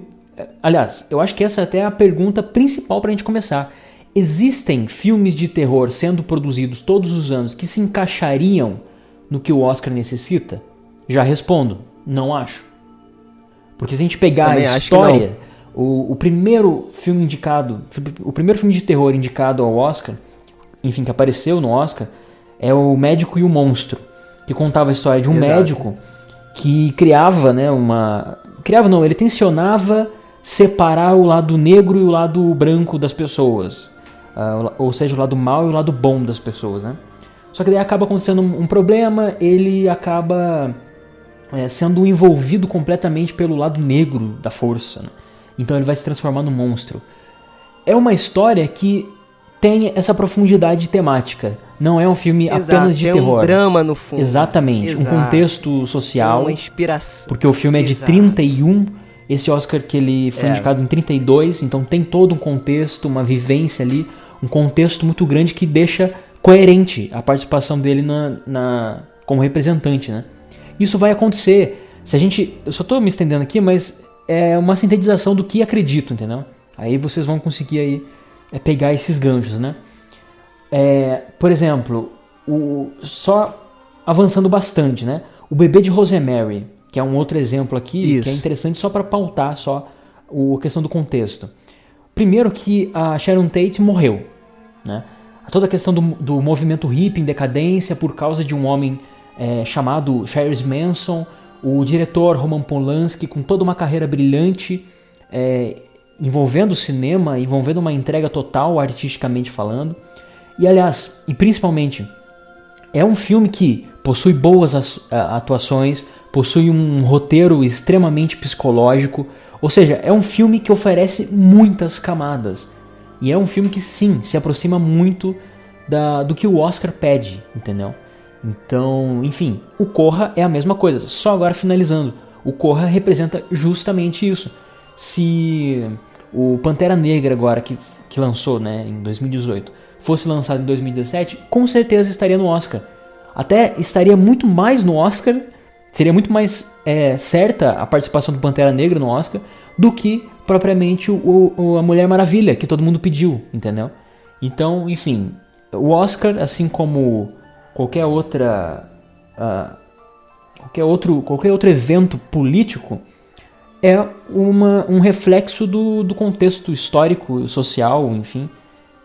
Aliás, eu acho que essa é até a pergunta principal para a gente começar. Existem filmes de terror sendo produzidos todos os anos que se encaixariam no que o Oscar necessita? Já respondo, não acho. Porque se a gente pegar Também a história, o, o, primeiro filme indicado, o primeiro filme de terror indicado ao Oscar, enfim, que apareceu no Oscar, é o Médico e o Monstro, que contava a história de um Exato. médico que criava, né, uma criava não, ele tensionava separar o lado negro e o lado branco das pessoas. Uh, ou seja, o lado mal e o lado bom das pessoas, né? Só que daí acaba acontecendo um, um problema, ele acaba é, sendo envolvido completamente pelo lado negro da força. Né? Então ele vai se transformar num monstro. É uma história que tem essa profundidade temática. Não é um filme Exato, apenas de tem terror. um drama no fundo. Exatamente, Exato. um contexto social. É uma inspiração. Porque o filme é de Exato. 31 esse Oscar que ele foi é. indicado em 32, então tem todo um contexto, uma vivência ali um contexto muito grande que deixa coerente a participação dele na, na como representante, né? Isso vai acontecer. Se a gente, eu só estou me estendendo aqui, mas é uma sintetização do que acredito, entendeu? Aí vocês vão conseguir aí é, pegar esses ganchos, né? É, por exemplo, o, só avançando bastante, né? O bebê de Rosemary, que é um outro exemplo aqui, Isso. que é interessante só para pautar só o, a questão do contexto. Primeiro que a Sharon Tate morreu, né? Toda a questão do, do movimento hippie em decadência por causa de um homem é, chamado Charles Manson, o diretor Roman Polanski com toda uma carreira brilhante é, envolvendo o cinema, envolvendo uma entrega total artisticamente falando. E aliás, e principalmente, é um filme que possui boas atuações, possui um roteiro extremamente psicológico, ou seja, é um filme que oferece muitas camadas. E é um filme que sim, se aproxima muito da, do que o Oscar pede, entendeu? Então, enfim, o Corra é a mesma coisa. Só agora finalizando. O Corra representa justamente isso. Se o Pantera Negra agora, que, que lançou né, em 2018, fosse lançado em 2017, com certeza estaria no Oscar. Até estaria muito mais no Oscar, seria muito mais é, certa a participação do Pantera Negra no Oscar do que propriamente o, o, a Mulher Maravilha, que todo mundo pediu, entendeu? Então, enfim, o Oscar, assim como qualquer outra. Uh, qualquer, outro, qualquer outro evento político, é uma, um reflexo do, do contexto histórico, social, enfim,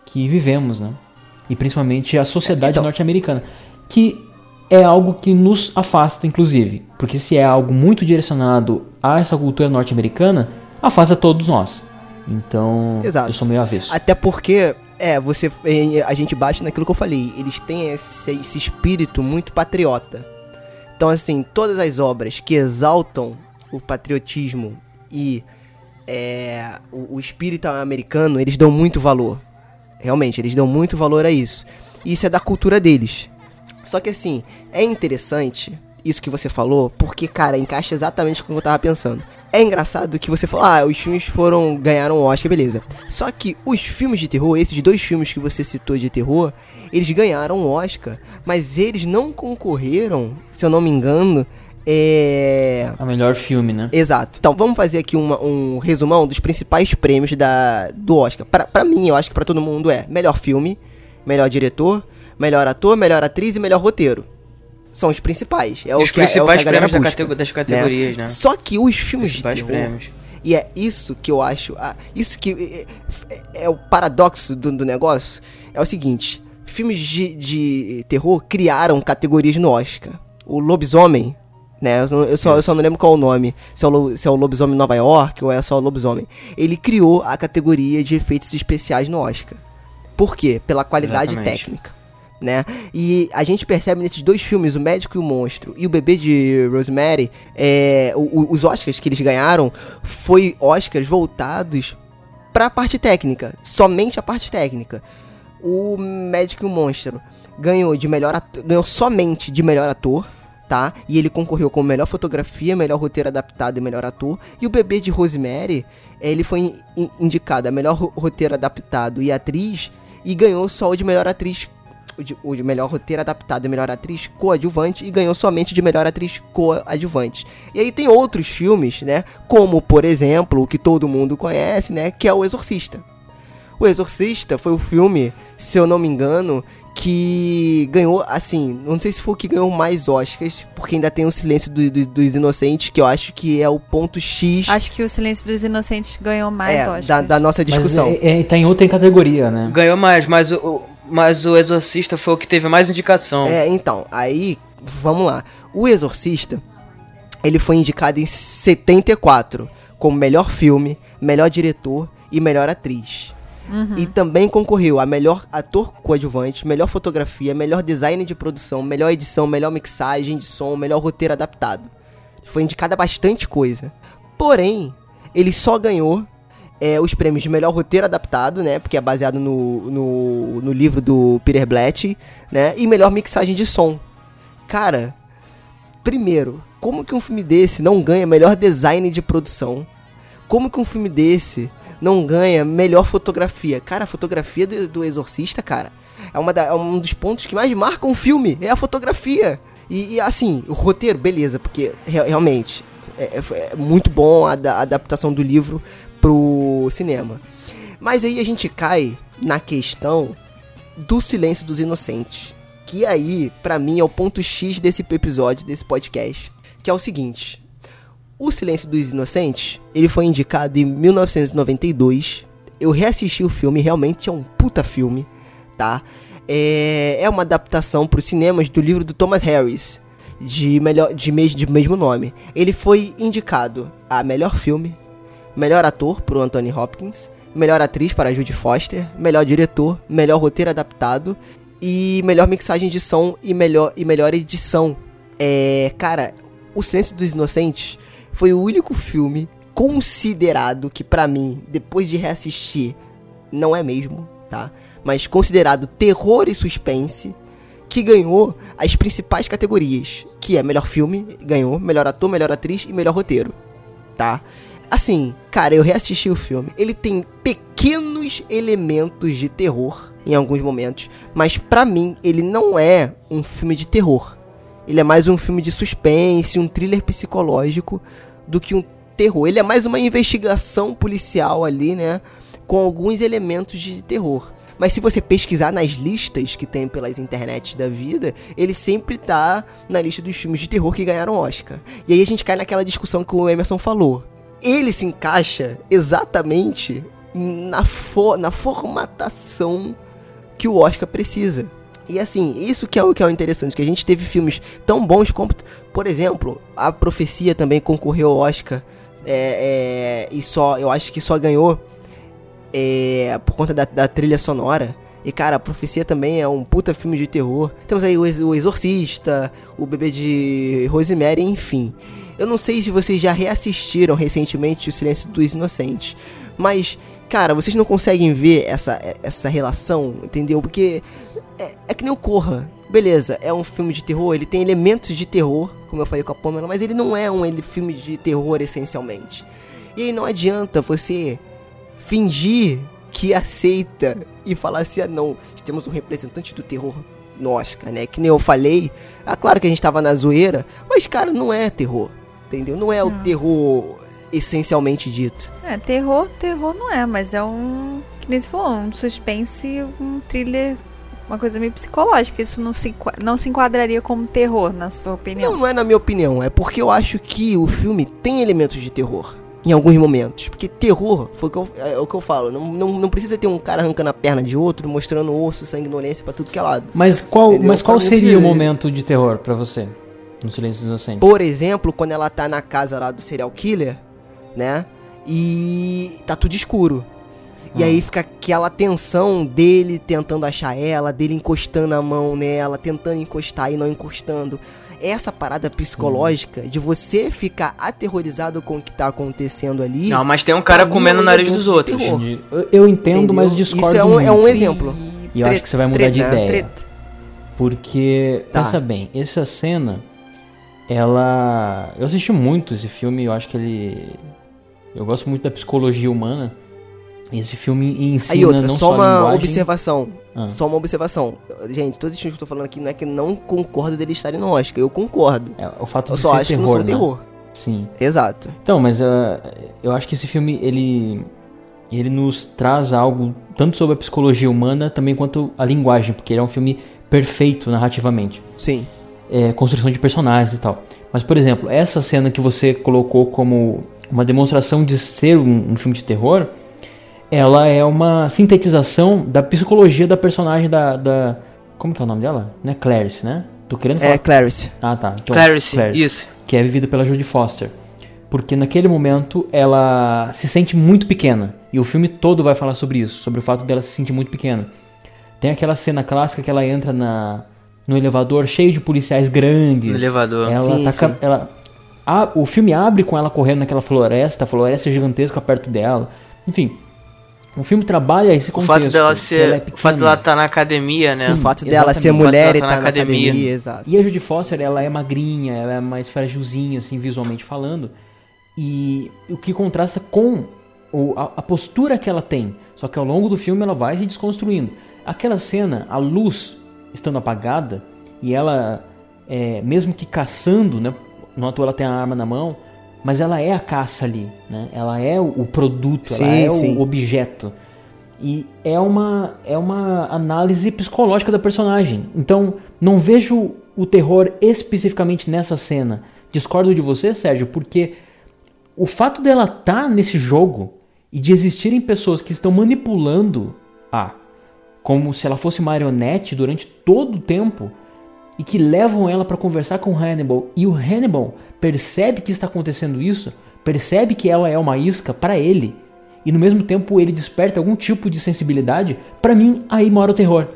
que vivemos, né? E principalmente a sociedade então... norte-americana. Que é algo que nos afasta, inclusive. Porque se é algo muito direcionado a essa cultura norte-americana, afasta todos nós. Então, Exato. eu sou meio avesso. Até porque, é, você é, a gente bate naquilo que eu falei. Eles têm esse, esse espírito muito patriota. Então, assim, todas as obras que exaltam o patriotismo e é, o, o espírito americano, eles dão muito valor. Realmente, eles dão muito valor a isso. E isso é da cultura deles. Só que assim, é interessante isso que você falou, porque, cara, encaixa exatamente com o que eu tava pensando. É engraçado que você falou, ah, os filmes foram. ganharam o Oscar, beleza. Só que os filmes de terror, esses dois filmes que você citou de terror, eles ganharam o Oscar, mas eles não concorreram, se eu não me engano, é. A melhor filme, né? Exato. Então, vamos fazer aqui uma, um resumão dos principais prêmios da, do Oscar. Pra, pra mim, eu acho que pra todo mundo é melhor filme, melhor diretor, melhor ator, melhor atriz e melhor roteiro. São os principais. É os o que, é o que a galera prêmios busca, da categ das categorias, né? Só que os filmes de Principais terror... prêmios. E é isso que eu acho. ah, isso que é, é- é o paradoxo do, do negócio. É o seguinte: filmes de, de terror criaram categorias no Oscar. O Lobisomem, né? Eu, eu só, eu só não lembro qual é o nome. Se é o, se é o Lobisomem Nova York ou é só o Lobisomem. Ele criou a categoria de efeitos especiais no Oscar. Por quê? Pela qualidade Exatamente. técnica. Né? E a gente percebe nesses dois filmes, O Médico e o Monstro e O Bebê de Rosemary, é, o- o- os Oscars que eles ganharam foi Oscars voltados pra parte técnica, somente a parte técnica. O Médico e o Monstro ganhou de melhor ato- ganhou somente de melhor ator, tá? E ele concorreu com melhor fotografia, melhor roteiro adaptado e melhor ator. E o Bebê de Rosemary, eh, ele foi in- indicado a melhor ro- roteiro adaptado e atriz e ganhou só o de melhor atriz de, o de melhor roteiro adaptado e melhor atriz coadjuvante e ganhou somente de melhor atriz coadjuvante. E aí tem outros filmes, né? Como, por exemplo, o que todo mundo conhece, né? Que é O Exorcista. O Exorcista foi o filme, se eu não me engano, que ganhou, assim, não sei se foi o que ganhou mais Oscars, porque ainda tem o Silêncio do- do- dos Inocentes, que eu acho que é o ponto X Acho que o Silêncio dos Inocentes ganhou mais é, Oscar. da, da nossa discussão. Mas é, é, tá em outra categoria, né? Ganhou mais, mas o- mas o Exorcista foi o que teve mais indicação. É, então, aí, vamos lá. O Exorcista, ele foi indicado em 74 como melhor filme, melhor diretor e melhor atriz. E também concorreu a melhor ator coadjuvante, melhor fotografia, melhor design de produção, melhor edição, melhor mixagem de som, melhor roteiro adaptado. Foi indicada bastante coisa. Porém, ele só ganhou é, os prêmios de melhor roteiro adaptado, né? Porque é baseado no, no, no livro do Peter Blatt, né? E melhor mixagem de som. Cara, primeiro, como que um filme desse não ganha melhor design de produção? Como que um filme desse não ganha melhor fotografia? Cara, a fotografia do, do Exorcista, cara, é, uma da- é um dos pontos que mais marcam o filme, é a fotografia. E, e, assim, o roteiro, beleza, porque re- realmente é, é- é muito bom a, a adaptação do livro pro cinema. Mas aí a gente cai na questão do Silêncio dos Inocentes. Que aí, pra mim, é o ponto X desse episódio, desse podcast. Que é o seguinte: O Silêncio dos Inocentes, ele foi indicado em 1992. Eu reassisti o filme, realmente é um puta filme, tá? É, é uma adaptação para os cinemas do livro do Thomas Harris, de, melhor, de, mes, de mesmo nome. Ele foi indicado a melhor filme, melhor ator pro Anthony Hopkins, melhor atriz para a Judy Foster, melhor diretor, melhor roteiro adaptado e melhor mixagem de som e melhor, e melhor edição. É, cara, O Silêncio dos Inocentes foi o único filme considerado que pra mim, depois de reassistir, não é mesmo, tá? Mas considerado terror e suspense que ganhou as principais categorias, que é melhor filme, ganhou, melhor ator, melhor atriz e melhor roteiro, tá? Assim, cara, eu reassisti o filme. Ele tem pequenos elementos de terror em alguns momentos, mas pra mim ele não é um filme de terror. Ele é mais um filme de suspense, um thriller psicológico do que um terror. Ele é mais uma investigação policial ali, né, com alguns elementos de terror. Mas se você pesquisar nas listas que tem pelas internets da vida, ele sempre tá na lista dos filmes de terror que ganharam Oscar. E aí a gente cai naquela discussão que o Emerson falou. Ele se encaixa exatamente na, fo na formatação que o Oscar precisa. E assim, isso que é o que é o interessante, que a gente teve filmes tão bons como, por exemplo, a Profecia também concorreu ao Oscar. É, é, e só, eu acho que só ganhou é, por conta da, da, trilha sonora. E cara, a Profecia também é um puta filme de terror. Temos aí o, o Exorcista, o Bebê de Rosemary, enfim. Eu não sei se vocês já reassistiram recentemente O Silêncio dos Inocentes. Mas, cara, vocês não conseguem ver essa, essa relação, entendeu? Porque é, é que nem o Corra. Beleza, é um filme de terror, ele tem elementos de terror, como eu falei com a Pamela, mas ele não é um ele, filme de terror essencialmente. E aí não adianta você fingir que aceita e falar assim, ah não, temos um representante do terror no Oscar, né? Que nem eu falei, é claro que a gente tava na zoeira, mas cara, não é terror, entendeu? Não é o terror essencialmente dito. É, terror, terror não é, mas é um, que nem você falou, um suspense, um thriller uma coisa meio psicológica. Isso não se, não se enquadraria como terror, na sua opinião? Não, não é na minha opinião. É porque eu acho que o filme tem elementos de terror em alguns momentos. Porque terror, foi o que eu, é, é o que eu falo, não, não, não precisa ter um cara arrancando a perna de outro, mostrando osso, sanguinolência pra tudo que é lado. Mas qual, mas qual seria o momento de terror para você? No Silêncio dos Inocentes. Por exemplo, quando ela tá na casa lá do serial killer, né? E tá tudo escuro. E aí fica aquela tensão dele tentando achar ela, dele encostando a mão nela, tentando encostar e não encostando essa parada psicológica de você ficar aterrorizado com o que tá acontecendo ali. Não, mas tem um cara comendo o nariz dos outros. Eu, eu entendo, Entendeu? mas discordo. Isso é um, é um exemplo. E eu acho que você vai mudar treta, de ideia. Treta. Porque, tá. pensa bem, essa cena, ela. Eu assisti muito esse filme, eu acho que ele. Eu gosto muito da psicologia humana. Esse filme ensina Aí outra, não só, só uma observação. Ah. Só uma observação. Gente, todos os filmes que eu tô falando aqui não é que não concordo dele estarem no Oscar. Eu concordo. É, o fato de eu só acho terror, que não são né? terror. Sim. Exato. Então, mas uh, eu acho que esse filme, ele ele nos traz algo tanto sobre a psicologia humana também quanto a linguagem, porque ele é um filme perfeito narrativamente. Sim. É, construção de personagens e tal. Mas, por exemplo, essa cena que você colocou como uma demonstração de ser um, um filme de terror, ela é uma sintetização da psicologia da personagem da, da como que é o nome dela? Não é Clarice, né? Tô querendo é, falar. É Clarice. Ah, tá. Então, Clarice, Clarice, isso. Que é vivida pela Judy Foster. Porque naquele momento ela se sente muito pequena. E o filme todo vai falar sobre isso, sobre o fato dela se sentir muito pequena. Tem aquela cena clássica que ela entra na, no elevador cheio de policiais grandes. No elevador. Ela sim, tá, sim. Ela, a, o filme abre com ela correndo naquela floresta, a floresta gigantesca perto dela. Enfim, o filme trabalha esse contexto. O fato dela ser, é o fato dela estar tá na academia, né? Sim, o fato dela ser mulher e estar tá na, na academia. academia. exato. E a Judy Foster, ela é magrinha, ela é mais frágilzinha, assim, visualmente falando. E o que contrasta com o, a, a, postura que ela tem. Só que ao longo do filme ela vai se desconstruindo. Aquela cena, a luz estando apagada, e ela, é, mesmo que caçando, né? No ator ela tem a arma na mão, mas ela é a caça ali, né? Ela é o produto, sim, ela é sim. o objeto. E é uma, é uma análise psicológica da personagem. Então, não vejo o terror especificamente nessa cena. Discordo de você, Sérgio, porque o fato dela estar tá nesse jogo e de existirem pessoas que estão manipulando a como se ela fosse marionete durante todo o tempo e que levam ela para conversar com o Hannibal e o Hannibal percebe que está acontecendo isso, percebe que ela é uma isca para ele, e no mesmo tempo ele desperta algum tipo de sensibilidade, para mim aí mora o terror.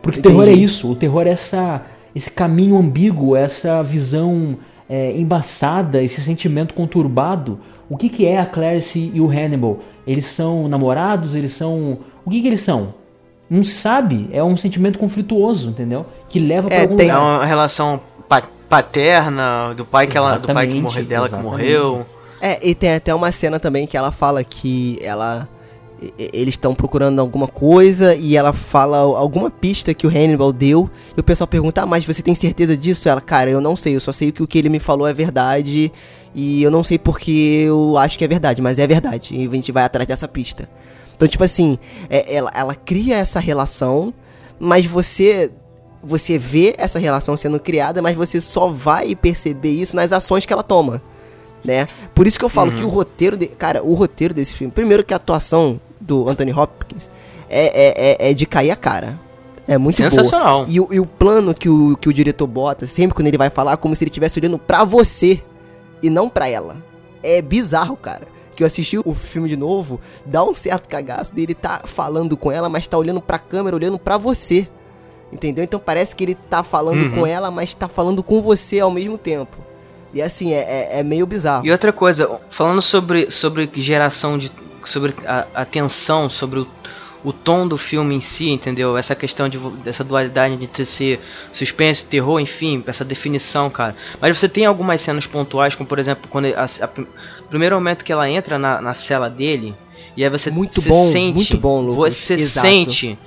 Porque Entendi. o terror é isso, o terror é essa, esse caminho ambíguo, essa visão é, embaçada, esse sentimento conturbado. O que, que é a Clarice e o Hannibal? Eles são namorados? Eles são. O que, que eles são? Não se sabe. É um sentimento conflituoso, entendeu? Que leva é, pra algum tem... lugar. É uma relação paterna, do pai que ela, do pai que morreu dela exatamente. que morreu. É, e tem até uma cena também que ela fala que ela. Eles estão procurando alguma coisa e ela fala alguma pista que o Hannibal deu. E o pessoal pergunta: Ah, mas você tem certeza disso? Ela, cara, eu não sei, eu só sei que o que ele me falou é verdade. E eu não sei porque eu acho que é verdade, mas é verdade. E a gente vai atrás dessa pista. Então, tipo assim, é- ela, ela cria essa relação, mas você. Você vê essa relação sendo criada, mas você só vai perceber isso nas ações que ela toma né? Por isso que eu falo que o roteiro, de, cara, o roteiro desse filme, primeiro que a atuação do Anthony Hopkins é, é, é, é de cair a cara. É muito boa. Sensacional. E, o- e o plano que o, que o diretor bota, sempre quando ele vai falar, como se ele estivesse olhando pra você e não pra ela. É bizarro, cara. Que eu assisti o filme de novo, dá um certo cagaço dele tá falando com ela, mas tá olhando pra câmera, olhando pra você. Entendeu? Então parece que ele tá falando Uhum. com ela, mas tá falando com você ao mesmo tempo. E assim, é, é, é meio bizarro. E outra coisa, falando sobre, sobre geração de. sobre a, a tensão, sobre o, o tom do filme em si, entendeu? Essa questão de, dessa dualidade de ser suspense, terror, enfim, essa definição, cara. Mas você tem algumas cenas pontuais, como por exemplo, quando a, a- o primeiro momento que ela entra na, na cela dele, e aí você Muito você bom, sente. muito bom, Lucas, Você exato. sente.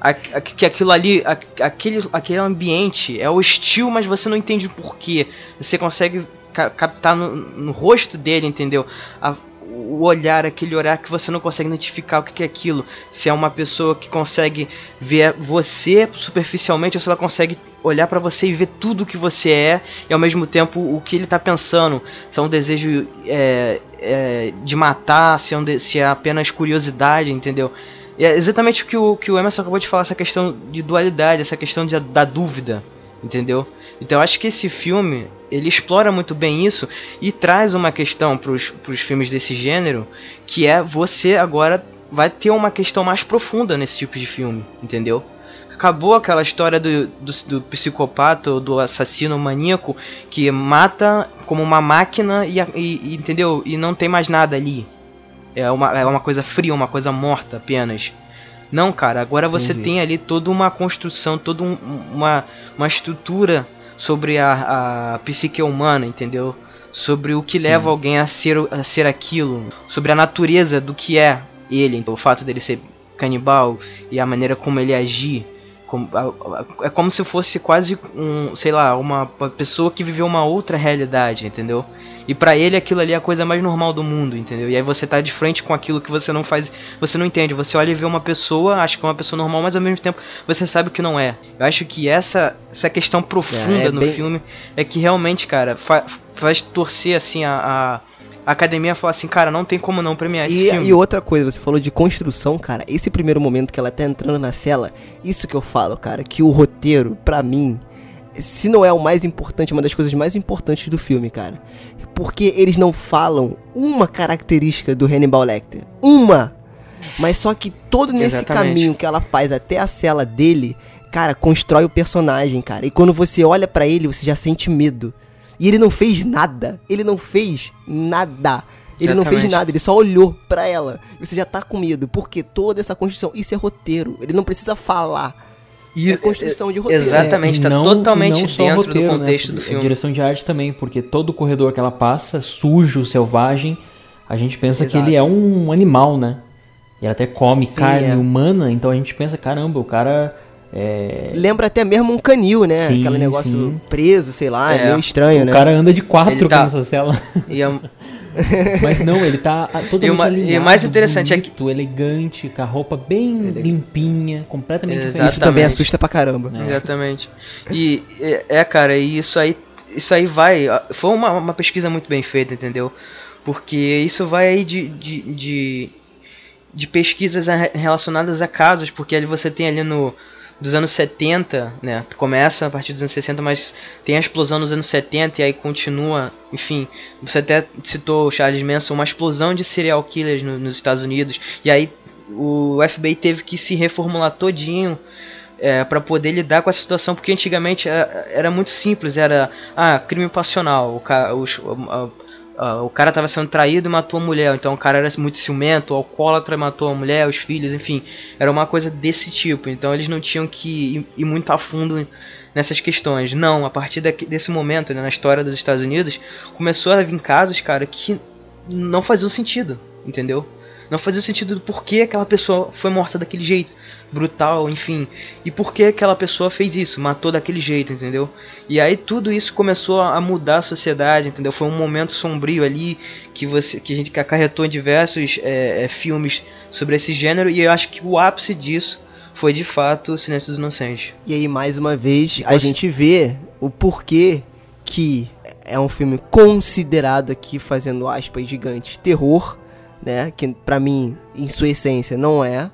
a- a- Que aquilo ali, a- aquele, aquele ambiente é hostil, mas você não entende o porquê. Você consegue ca- captar no, no rosto dele, entendeu? A- o olhar, aquele olhar que você não consegue identificar o que é aquilo. Se é uma pessoa que consegue ver você superficialmente ou se ela consegue olhar pra você e ver tudo o que você é e ao mesmo tempo o que ele tá pensando. Se é um desejo é, é, de matar, se é, um de- se é apenas curiosidade, entendeu? E é exatamente o que o, que o Emerson acabou de falar, essa questão de dualidade, essa questão de, da dúvida, entendeu? Então eu acho que esse filme, ele explora muito bem isso e traz uma questão pros, pros filmes desse gênero, que é você agora vai ter uma questão mais profunda nesse tipo de filme, entendeu? Acabou aquela história do, do, do psicopata ou do assassino maníaco que mata como uma máquina e, e- e, entendeu? E não tem mais nada ali. É uma, é uma coisa fria, uma coisa morta apenas. Não, cara, agora você Entendi. tem ali toda uma construção, toda um- uma, uma estrutura sobre a, a psique humana, entendeu? Sobre o que Sim. leva alguém a ser, a ser aquilo, sobre a natureza do que é ele, então, o fato dele ser canibal e a maneira como ele agir. Como, a- a- é como se fosse quase um, sei lá, uma pessoa que viveu uma outra realidade, entendeu? E pra ele aquilo ali é a coisa mais normal do mundo, entendeu? E aí você tá de frente com aquilo que você não faz, você não entende. Você olha e vê uma pessoa, acha que é uma pessoa normal, mas ao mesmo tempo você sabe que não é. Eu acho que essa essa questão profunda É, é no bem- filme é que realmente, cara, fa- faz torcer assim a, a, academia falar assim, cara, não tem como não premiar esse E, filme. e outra coisa, você falou de construção, cara. Esse primeiro momento que ela tá entrando na cela, isso que eu falo, cara, que o roteiro, pra mim, se não é o mais importante, é uma das coisas mais importantes do filme, cara. Porque eles não falam uma característica do Hannibal Lecter. Uma! Mas só que todo nesse Exatamente. caminho que ela faz até a cela dele, cara, constrói o personagem, cara. E quando você olha pra ele, você já sente medo. E ele não fez nada. Ele não fez nada. Ele não fez Exatamente. nada, ele só olhou pra ela. E você já tá com medo. Porque toda essa construção, isso é roteiro. Ele não precisa falar. E- é construção de roteiro. Exatamente, É, e tá não- totalmente não só dentro roteiro, do contexto né? do É filme. direção de arte também, porque todo corredor que ela passa, sujo, selvagem, a gente pensa que Exato. ele é um animal, né? E ela até come Sim, carne é. humana, então a gente pensa, caramba, o cara é. Lembra até mesmo um canil, né? Sim, Aquele negócio sim. preso, sei lá, é, É. meio estranho, O né? cara anda de quatro tá- nessa cela. E é um- Mas não, ele tá ah, totalmente E o ma- e o alinhado, mais interessante é que- bonito, elegante, com a roupa bem limpinha, completamente Exato. diferente. Isso também Exatamente. assusta pra caramba. É. Exatamente. E é, é, cara, e isso aí, isso aí vai. Foi uma, uma pesquisa muito bem feita, entendeu? Porque isso vai aí de, de, de, de pesquisas relacionadas a casos, porque ali você tem ali no dos anos 70, né? Começa a partir dos anos 60, mas tem a explosão nos anos 70 e aí continua, enfim, você até citou Charles Manson, uma explosão de serial killers no- nos Estados Unidos. E aí o FBI teve que se reformular todinho é, para poder lidar com a situação, porque antigamente era, era muito simples, era ah, crime passional, o, ca- a- ah, o cara tava sendo traído e matou a mulher, então o cara era muito ciumento, o alcoólatra matou a mulher, os filhos, enfim, era uma coisa desse tipo. Então eles não tinham que ir, ir muito a fundo nessas questões. Não, a partir daqui, desse momento, né, na história dos Estados Unidos, começou a vir casos, cara, que não faziam sentido, entendeu? Não fazia sentido do porquê aquela pessoa foi morta daquele jeito brutal, enfim. E por que aquela pessoa fez isso, matou daquele jeito, entendeu? E aí tudo isso começou a mudar a sociedade, entendeu? Foi um momento sombrio ali que você que a gente acarretou em diversos é, é, filmes sobre esse gênero e eu acho que o ápice disso foi de fato o Silêncio dos Inocentes. E aí mais uma vez a gente vê o porquê que é um filme considerado aqui fazendo aspas gigantes terror, né? Que para mim em sua essência não é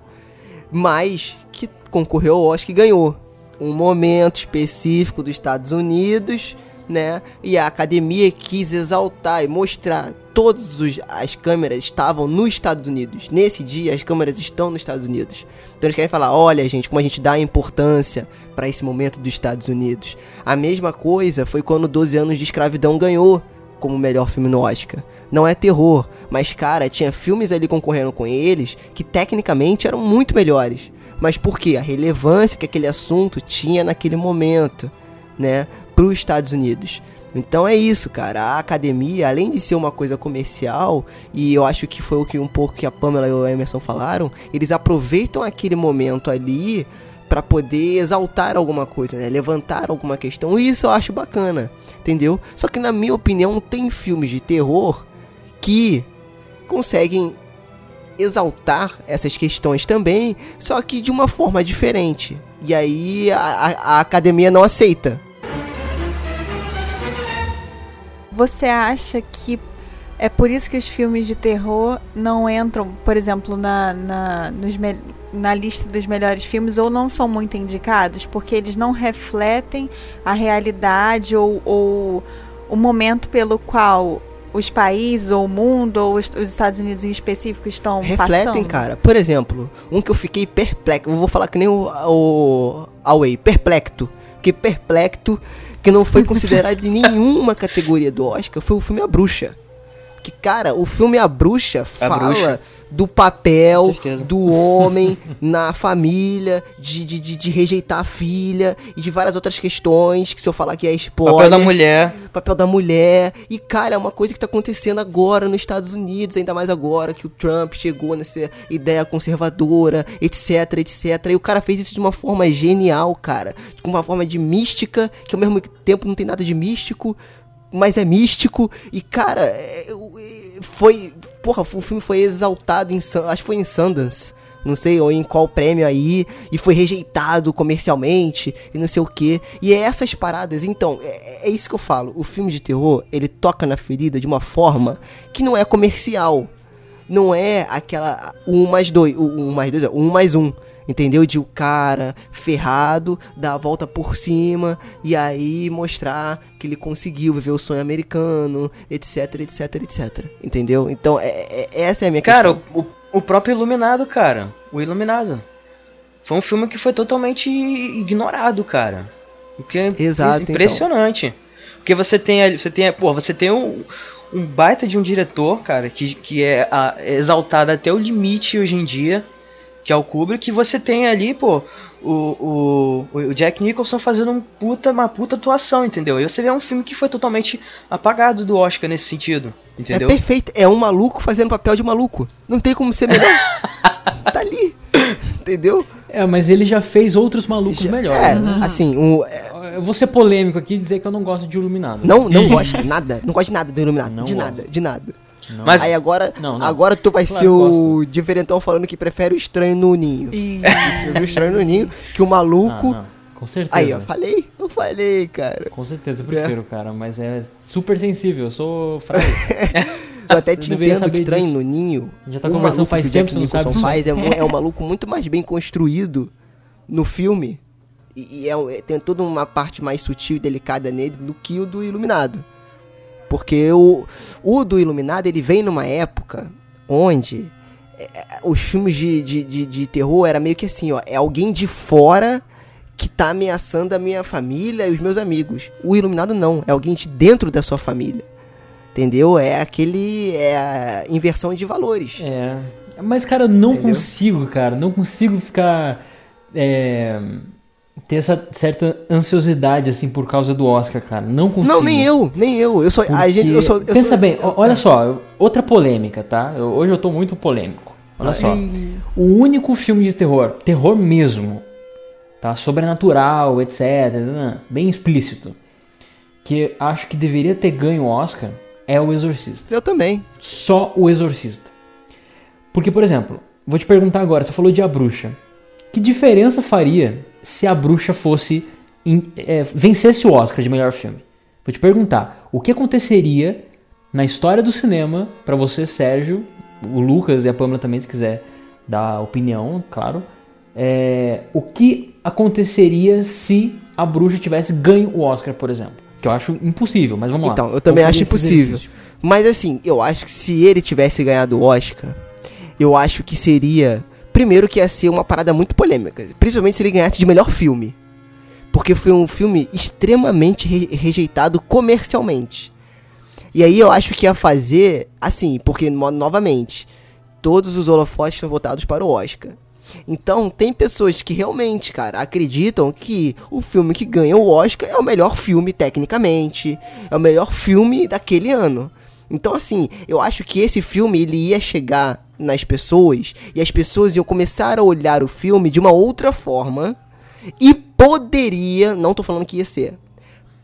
mas que concorreu ao Oscar e ganhou. Um momento específico dos Estados Unidos, né? E a academia quis exaltar e mostrar todas as câmeras estavam nos Estados Unidos. Nesse dia, as câmeras estão nos Estados Unidos. Então eles querem falar: olha, gente, como a gente dá importância para esse momento dos Estados Unidos. A mesma coisa foi quando 12 anos de escravidão ganhou como melhor filme no Oscar. Não é terror, mas cara, tinha filmes ali concorrendo com eles que tecnicamente eram muito melhores. Mas por quê? A relevância que aquele assunto tinha naquele momento, né, para os Estados Unidos. Então é isso, cara. A academia, além de ser uma coisa comercial, e eu acho que foi o que um pouco que a Pamela e o Emerson falaram, eles aproveitam aquele momento ali para poder exaltar alguma coisa, né? Levantar alguma questão. E isso eu acho bacana, entendeu? Só que na minha opinião tem filmes de terror que conseguem exaltar essas questões também, só que de uma forma diferente. E aí a, a, a academia não aceita. Você acha que é por isso que os filmes de terror não entram, por exemplo, na, na, nos, na lista dos melhores filmes ou não são muito indicados? Porque eles não refletem a realidade ou, ou o momento pelo qual os países ou o mundo ou os, os Estados Unidos em específico estão Refletem, passando? cara. Por exemplo, um que eu fiquei perplexo, eu vou falar que nem o, o Away, perplexo. Que perplexo que não foi considerado em nenhuma categoria do Oscar foi o filme A Bruxa. Que, cara, o filme A Bruxa fala Bruxa. do papel do homem na família, de, de, de, de rejeitar a filha e de várias outras questões que se eu falar que é spoiler Papel da mulher. papel da mulher. E, cara, é uma coisa que tá acontecendo agora nos Estados Unidos, ainda mais agora que o Trump chegou nessa ideia conservadora, etc, etc. E o cara fez isso de uma forma genial, cara. Com uma forma de mística, que ao mesmo tempo não tem nada de místico, mas é místico. E, cara, é, é, foi. Porra, o filme foi exaltado em. Acho que foi em Sundance. Não sei, ou em qual prêmio aí, e foi rejeitado comercialmente, e não sei o que. E é essas paradas, então, é, é isso que eu falo. O filme de terror, ele toca na ferida de uma forma que não é comercial. Não é aquela. Um mais dois. Um mais dois, é um mais um. Entendeu? De o cara ferrado, dar a volta por cima e aí mostrar que ele conseguiu viver o sonho americano, etc, etc, etc. Entendeu? Então, é, é- essa é a minha Cara, questão. o, o, o próprio Iluminado, cara. O Iluminado. Foi um filme que foi totalmente ignorado, cara. O que é Exato, então. impressionante. Porque você tem ali, você tem, pô, você tem um, um baita de um diretor, cara, que, que é, a- é exaltado até o limite hoje em dia, que é o Kubrick, que você tem ali, pô, o, o, o Jack Nicholson fazendo um puta, uma puta atuação, entendeu? E você vê um filme que foi totalmente apagado do Oscar nesse sentido, entendeu? É perfeito, é um maluco fazendo papel de maluco. Não tem como ser melhor. tá ali. Entendeu? É, mas ele já fez outros malucos Já- melhores. É, né? assim, um, é, Eu vou ser polêmico aqui e dizer que eu não gosto de Iluminado. não, não gosto de nada. Não gosto de nada do Iluminado. Não de gosto. nada, de nada. Não. Mas- Aí agora, Não, não. agora tu vai Claro ser o diferentão falando que prefere o estranho no ninho. E Eu vi o estranho no ninho, que o Ah, maluco. não. Com certeza. Aí, ó, falei, eu falei, cara. Com certeza, eu prefiro, cara, mas é super sensível, eu sou frágil. Eu até te entendo que estranho disso. no ninho. Já tá o conversando maluco faz tempo, Jack você não sabe faz é, mu- é um maluco muito mais bem construído no filme. E, e é um- é- tem toda uma parte mais sutil e delicada nele do que o do Iluminado. Porque o, o do Iluminado ele vem numa época onde é, os filmes de, de, de, de terror era meio que assim, ó, é alguém de fora que tá ameaçando a minha família e os meus amigos. O Iluminado não, é alguém de dentro da sua família. Entendeu? É aquele. É a inversão de valores. É. Mas, cara, eu não Entendeu? consigo, cara. Não consigo ficar. é, ter essa certa ansiosidade, assim, por causa do Oscar, cara. Não consigo. Não, nem eu, nem eu. Eu sou. A Porque- gente, eu sou. eu Pensa sou- bem, eu- olha só, outra polêmica, tá? Eu- hoje eu tô muito polêmico. Olha só. Ai. O único filme de terror, terror mesmo, tá? Sobrenatural, etc. né? Bem explícito. Que acho que deveria ter ganho o Oscar é o Exorcista. Eu também. Só o Exorcista. Porque, por exemplo, vou te perguntar agora, você falou de A Bruxa. Que diferença faria se A Bruxa fosse. é, vencesse o Oscar de melhor filme? Vou te perguntar, o que aconteceria na história do cinema, pra você, Sérgio, o Lucas e a Pamela também, se quiser dar opinião, claro. é, o que aconteceria se A Bruxa tivesse ganho o Oscar, por exemplo? Que eu acho impossível, mas vamos lá. Então, eu também acho impossível. exercício. Mas assim, eu acho que se ele tivesse ganhado o Oscar, eu acho que seria. Primeiro que ia ser uma parada muito polêmica. Principalmente se ele ganhasse de melhor filme. Porque foi um filme extremamente re- rejeitado comercialmente. E aí eu acho que ia fazer assim, porque no- novamente, todos os holofotes são voltados para o Oscar. Então, tem pessoas que realmente, cara, acreditam que o filme que ganha o Oscar é o melhor filme tecnicamente, é o melhor filme daquele ano. Então, assim, eu acho que esse filme ele ia chegar nas pessoas e as pessoas iam começar a olhar o filme de uma outra forma e poderia, não tô falando que ia ser,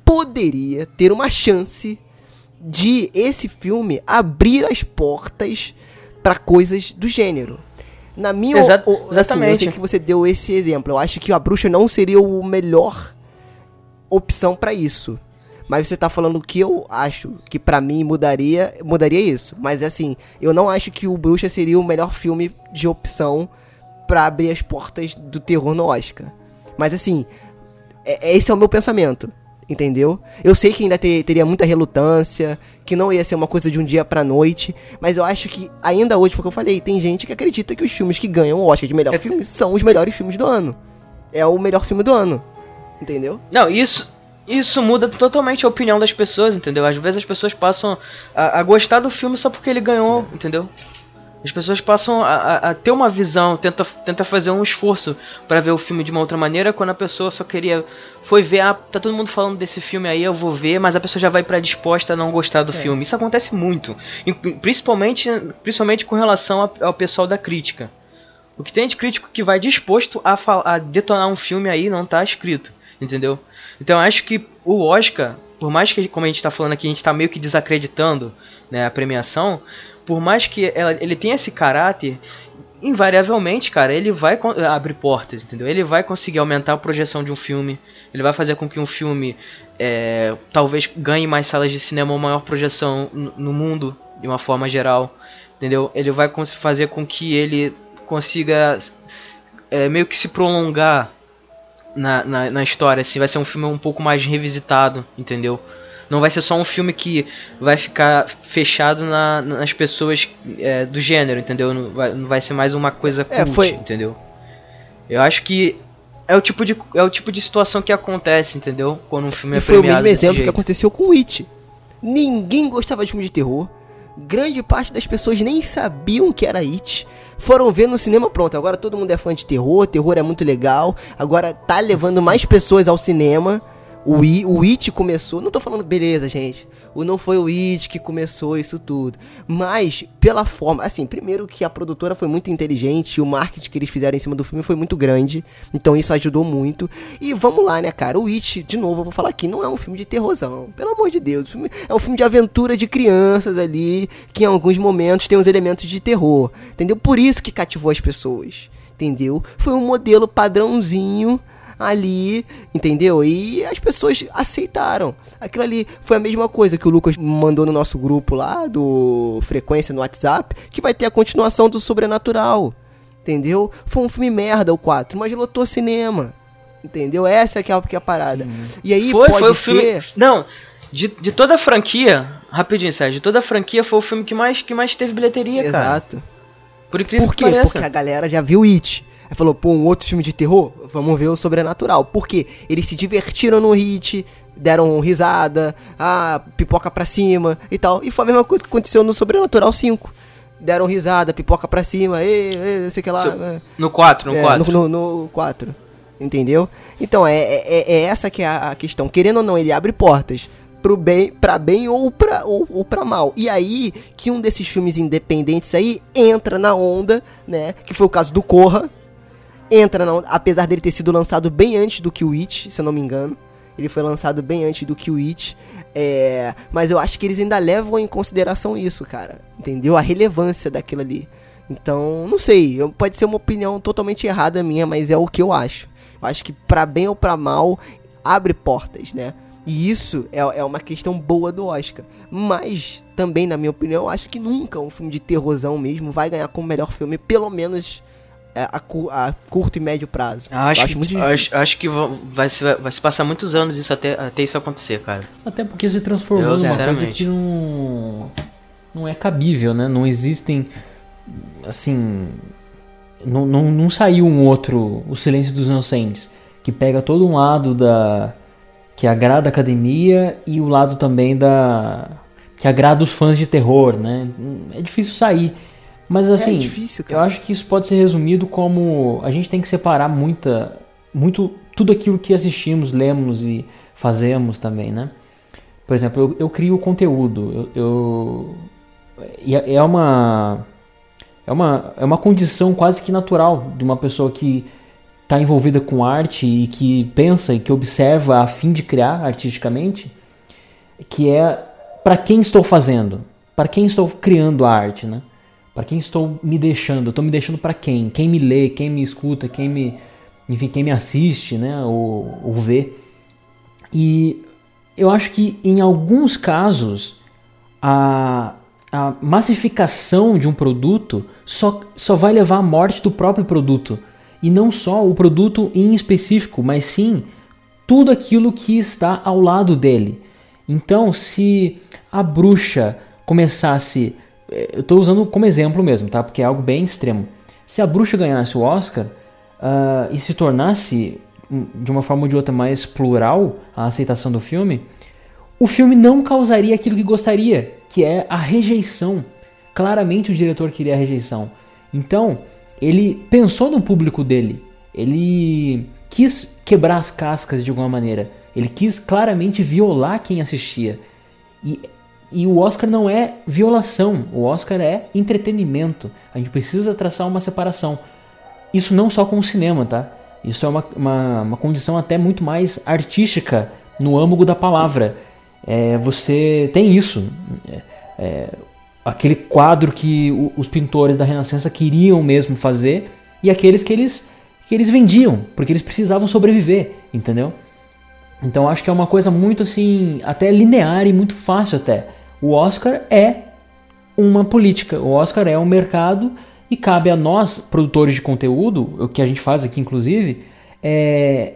poderia ter uma chance de esse filme abrir as portas para coisas do gênero. Na minha Exa- o- assim, eu sei que você deu esse exemplo. Eu acho que a bruxa não seria o melhor opção pra isso. Mas você tá falando o que eu acho que pra mim mudaria, mudaria isso. Mas assim, eu não acho que o Bruxa seria o melhor filme de opção pra abrir as portas do terror no Oscar. Mas assim, é- esse é o meu pensamento. Entendeu? Eu sei que ainda te- teria muita relutância, que não ia ser uma coisa de um dia pra noite, mas eu acho que ainda hoje, foi o que eu falei, tem gente que acredita que os filmes que ganham o Oscar de melhor É- filme são os melhores filmes do ano. É o melhor filme do ano. Entendeu? Não, isso, isso muda totalmente a opinião das pessoas, entendeu? Às vezes as pessoas passam a, a gostar do filme só porque ele ganhou, entendeu? As pessoas passam a, a- a ter uma visão, tenta, tenta fazer um esforço pra ver o filme de uma outra maneira, quando a pessoa só queria. Foi ver, ah, tá todo mundo falando desse filme aí, eu vou ver, mas a pessoa já vai predisposta a não gostar do filme. Isso acontece muito. Principalmente, principalmente com relação a- ao pessoal da crítica. O que tem de crítico que vai disposto a, a detonar um filme aí não tá escrito, entendeu? Então acho que o Oscar, por mais que, como a gente tá falando aqui, a gente tá meio que desacreditando né, a premiação, por mais que ela- ele tenha esse caráter, invariavelmente, cara, ele vai abrir portas, entendeu? Ele vai conseguir aumentar a projeção de um filme, ele vai fazer com que um filme é, talvez ganhe mais salas de cinema ou maior projeção no, mundo, de uma forma geral, entendeu? Ele vai fazer com que ele consiga é, meio que se prolongar na, na, na história, assim, vai ser um filme um pouco mais revisitado, entendeu? Não vai ser só um filme que vai ficar fechado na- nas pessoas é, do gênero, entendeu? Não vai, não vai ser mais uma coisa cult, É, foi- entendeu? Eu acho que é o tipo de é o tipo de situação que acontece, entendeu? Quando um filme E é foi o premiado mesmo desse exemplo que jeito. aconteceu com o It. Ninguém gostava de filme de terror. Grande parte das pessoas nem sabiam que era It. Foram ver no cinema, pronto. Agora todo mundo é fã de terror, terror é muito legal. Agora tá levando mais pessoas ao cinema. O, I, o It começou. Não tô falando, beleza, gente. O não foi o It que começou isso tudo. Mas, pela forma. Assim, primeiro que a produtora foi muito inteligente. O marketing que eles fizeram em cima do filme foi muito grande. Então isso ajudou muito. E vamos lá, né, cara? O It, de novo, eu vou falar aqui, não é um filme de terrorzão. Pelo amor de Deus. É um filme de aventura de crianças ali. Que em alguns momentos tem uns elementos de terror. Entendeu? Por isso que cativou as pessoas. Entendeu? Foi um modelo padrãozinho ali, entendeu? E as pessoas aceitaram. Aquilo ali foi a mesma coisa que o Lucas mandou no nosso grupo lá do Frequência no WhatsApp, que vai ter a continuação do Sobrenatural. Entendeu? Foi um filme merda o 4, mas lotou cinema. Entendeu? Essa é que é a, que é parada. E aí Foi, pode foi o ser filme. Não, de, de toda a franquia, rapidinho, Sérgio, de toda a franquia foi o filme que mais, que mais teve bilheteria, cara. Exato. Por incrível Por que quê? Porque a galera já viu It. Aí falou, pô, um outro filme de terror? Vamos ver o Sobrenatural. Por quê? Eles se divertiram no Hit, deram risada, ah, pipoca pra cima e tal. E foi a mesma coisa que aconteceu no Sobrenatural 5. Deram risada, pipoca pra cima, e, e sei o que lá. É. No 4, no É, 4. No, no, no 4. Entendeu? Então, é, é, é essa que é a a questão. Querendo ou não, ele abre portas pro bem, pra bem ou pra, ou, ou pra mal. E aí, que um desses filmes independentes aí entra na onda, né? Que foi o caso do Corra. Entra na apesar dele ter sido lançado bem antes do que o It, se eu não me engano. Ele foi lançado bem antes do que o It. É, mas eu acho que eles ainda levam em consideração isso, cara. Entendeu? A relevância daquilo ali. Então, não sei. Pode ser uma opinião totalmente errada minha, mas é o que eu acho. Eu acho que pra bem ou pra mal, abre portas, né? E isso é, é uma questão boa do Oscar. Mas, também, na minha opinião, eu acho que nunca um filme de terrorzão mesmo vai ganhar como melhor filme, pelo menos a, cu- a curto e médio prazo. Acho, acho muito que, difícil. acho, acho que va- vai se, vai se passar muitos anos isso até, até isso acontecer, cara. Até porque se transformou Eu, numa coisa que não, não é cabível, né? Não existem, assim, não, não, não saiu um outro, O Silêncio dos Inocentes, que pega todo um lado da que agrada a academia e o lado também da que agrada os fãs de terror, né? É difícil sair. Mas assim, é difícil, eu acho que isso pode ser resumido como a gente tem que separar muita, muito tudo aquilo que assistimos, lemos e fazemos também, né? Por exemplo, eu, eu crio conteúdo, eu, eu é é uma é uma é uma condição quase que natural de uma pessoa que está envolvida com arte e que pensa e que observa a fim de criar artisticamente, que é para quem estou fazendo, para quem estou criando a arte, né? Para quem estou me deixando, estou me deixando para quem? Quem me lê, quem me escuta, quem me, enfim, quem me assiste, né? Ou, ou vê. E eu acho que em alguns casos a, a massificação de um produto só, só vai levar à morte do próprio produto. E não só o produto em específico, mas sim tudo aquilo que está ao lado dele. Então, se a bruxa começasse. Eh, Eu estou usando como exemplo mesmo, tá? Porque é algo bem extremo. Se a bruxa ganhasse o Oscar ah, e se tornasse, hum, de uma forma ou de outra, mais plural a aceitação do filme, o filme não causaria aquilo que gostaria, que é a rejeição. Claramente o diretor queria a rejeição. Então, ele pensou no público dele. Ele quis quebrar as cascas de alguma maneira. Ele quis claramente violar quem assistia. E, e o Oscar não é violação, o Oscar é entretenimento. A gente precisa traçar uma separação. Isso não só com o cinema, tá? Isso é uma, uma, uma condição até muito mais artística no âmago da palavra. É, você tem isso. É, é, aquele quadro que o- os pintores da Renascença queriam mesmo fazer e aqueles que eles, que eles vendiam, porque eles precisavam sobreviver, entendeu? Então acho que é uma coisa muito assim, até linear e muito fácil até. O Oscar é uma política, o Oscar é um mercado e cabe a nós, produtores de conteúdo, o que a gente faz aqui inclusive, é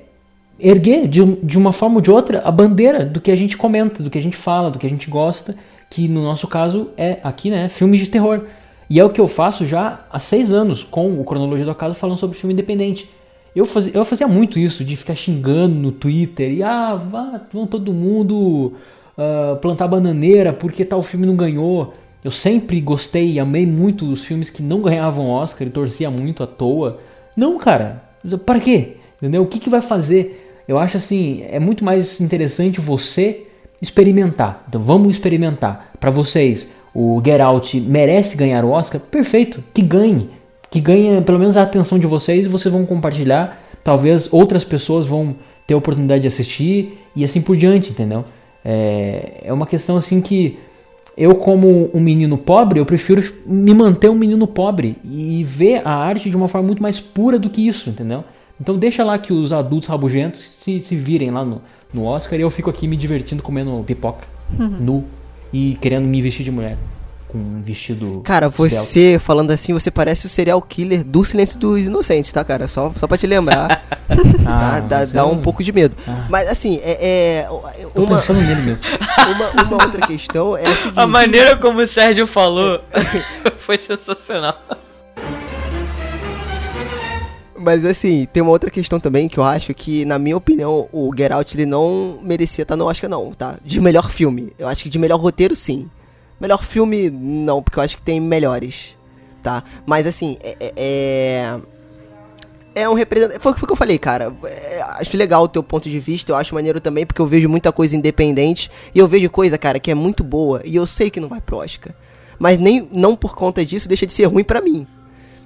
erguer de, de uma forma ou de outra a bandeira do que a gente comenta, do que a gente fala, do que a gente gosta, que no nosso caso é aqui, né, filmes de terror. E é o que eu faço já há seis anos com o Cronologia do Acaso falando sobre filme independente. Eu fazia, eu fazia muito isso, de ficar xingando no Twitter e ah, vá, vão todo mundo ah, plantar bananeira porque tal filme não ganhou. Eu sempre gostei e amei muito os filmes que não ganhavam Oscar e torcia muito à toa. Não, cara, para quê? Entendeu? O que, que vai fazer? Eu acho assim, é muito mais interessante você experimentar. Então vamos experimentar. Para vocês, o Get Out merece ganhar o Oscar? Perfeito, que ganhe. Que ganhe pelo menos a atenção de vocês e vocês vão compartilhar. Talvez outras pessoas vão ter a oportunidade de assistir e assim por diante, entendeu? É, é uma questão assim que eu, como um menino pobre, eu prefiro me manter um menino pobre e ver a arte de uma forma muito mais pura do que isso, entendeu? Então deixa lá que os adultos rabugentos se, se virem lá no, no Oscar e eu fico aqui me divertindo comendo pipoca nu e querendo me vestir de mulher com um vestido. Cara, você, falando assim, você parece o serial killer do Silêncio dos Inocentes, tá, cara? Só, só pra te lembrar. Ah, tá? Dá, mas dá eu- um pouco de medo. Ah. Mas assim, é. é Tô uma, pensando nele mesmo. uma, uma outra questão é a seguinte. A maneira como o Sérgio falou foi sensacional. Mas assim, tem uma outra questão também que eu acho que, na minha opinião, o Get Out ele não merecia estar no Oscar, não, tá? De melhor filme. Eu acho que de melhor roteiro, sim. Melhor filme, não, porque eu acho que tem melhores, tá? Mas assim, é. é- é... É um representante. Foi, o que eu falei, cara. É, acho legal o teu ponto de vista. Eu acho maneiro também, porque eu vejo muita coisa independente. E eu vejo coisa, cara, que é muito boa. E eu sei que não vai pro Oscar. Mas nem não por conta disso deixa de ser ruim pra mim.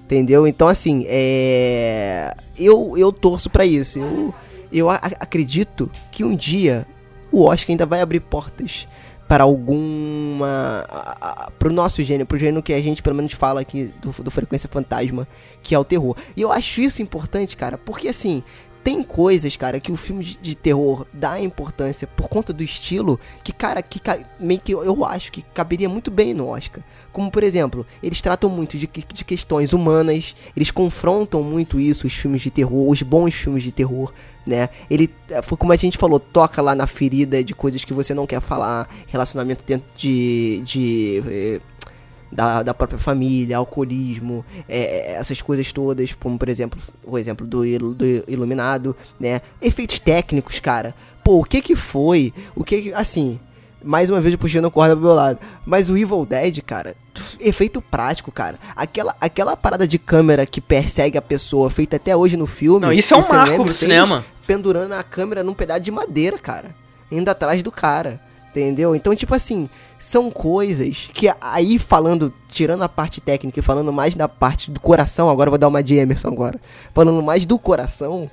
Entendeu? Então, assim, é. Eu, eu torço pra isso. Eu, eu acredito que um dia o Oscar ainda vai abrir portas para alguma. a- a- pro nosso gênero, pro gênero que a gente pelo menos fala aqui do, do Frequência Fantasma, que é o terror. E eu acho isso importante, cara, porque assim. Tem coisas, cara, que o filme de, de terror dá importância por conta do estilo, que, cara, que meio que eu, acho que caberia muito bem no Oscar. Como, por exemplo, eles tratam muito de, de questões humanas, eles confrontam muito isso, os filmes de terror, os bons filmes de terror, né? Ele, foi como a gente falou, toca lá na ferida de coisas que você não quer falar, relacionamento dentro de. de eh, da, da própria família, alcoolismo, é, essas coisas todas, como por exemplo, o exemplo do, Il- do Iluminado, né? Efeitos técnicos, cara. Pô, o que que foi? O que que, assim, mais uma vez puxando a corda pro meu lado. Mas o Evil Dead, cara, efeito prático, cara. Aquela, aquela parada de câmera que persegue a pessoa, feita até hoje no filme. Não, isso é um marco pro fez cinema. Pendurando a câmera num pedaço de madeira, cara. Indo atrás do cara. Entendeu? Então, tipo assim, são coisas que aí falando, tirando a parte técnica e falando mais da parte do coração, agora vou dar uma de Emerson agora. Falando mais do coração,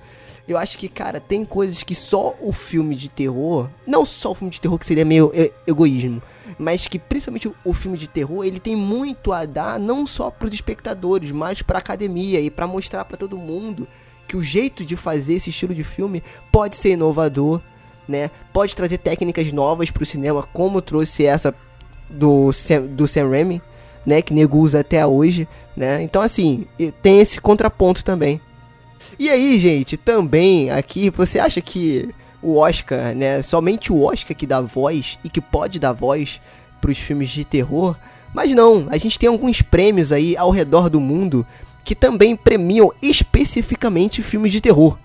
eu acho que, cara, tem coisas que só o filme de terror, não só o filme de terror que seria meio egoísmo, mas que principalmente o, filme de terror, ele tem muito a dar não só pros espectadores, mas pra academia e pra mostrar pra todo mundo que o jeito de fazer esse estilo de filme pode ser inovador, né? Pode trazer técnicas novas pro cinema, como trouxe essa do Sam, do Sam Raimi, né? Que nego usa até hoje, né? Então, assim, tem esse contraponto também. E aí, gente, também aqui, você acha que o Oscar, né? Somente o Oscar que dá voz e que pode dar voz pros filmes de terror? Mas não, a gente tem alguns prêmios aí ao redor do mundo que também premiam especificamente filmes de terror,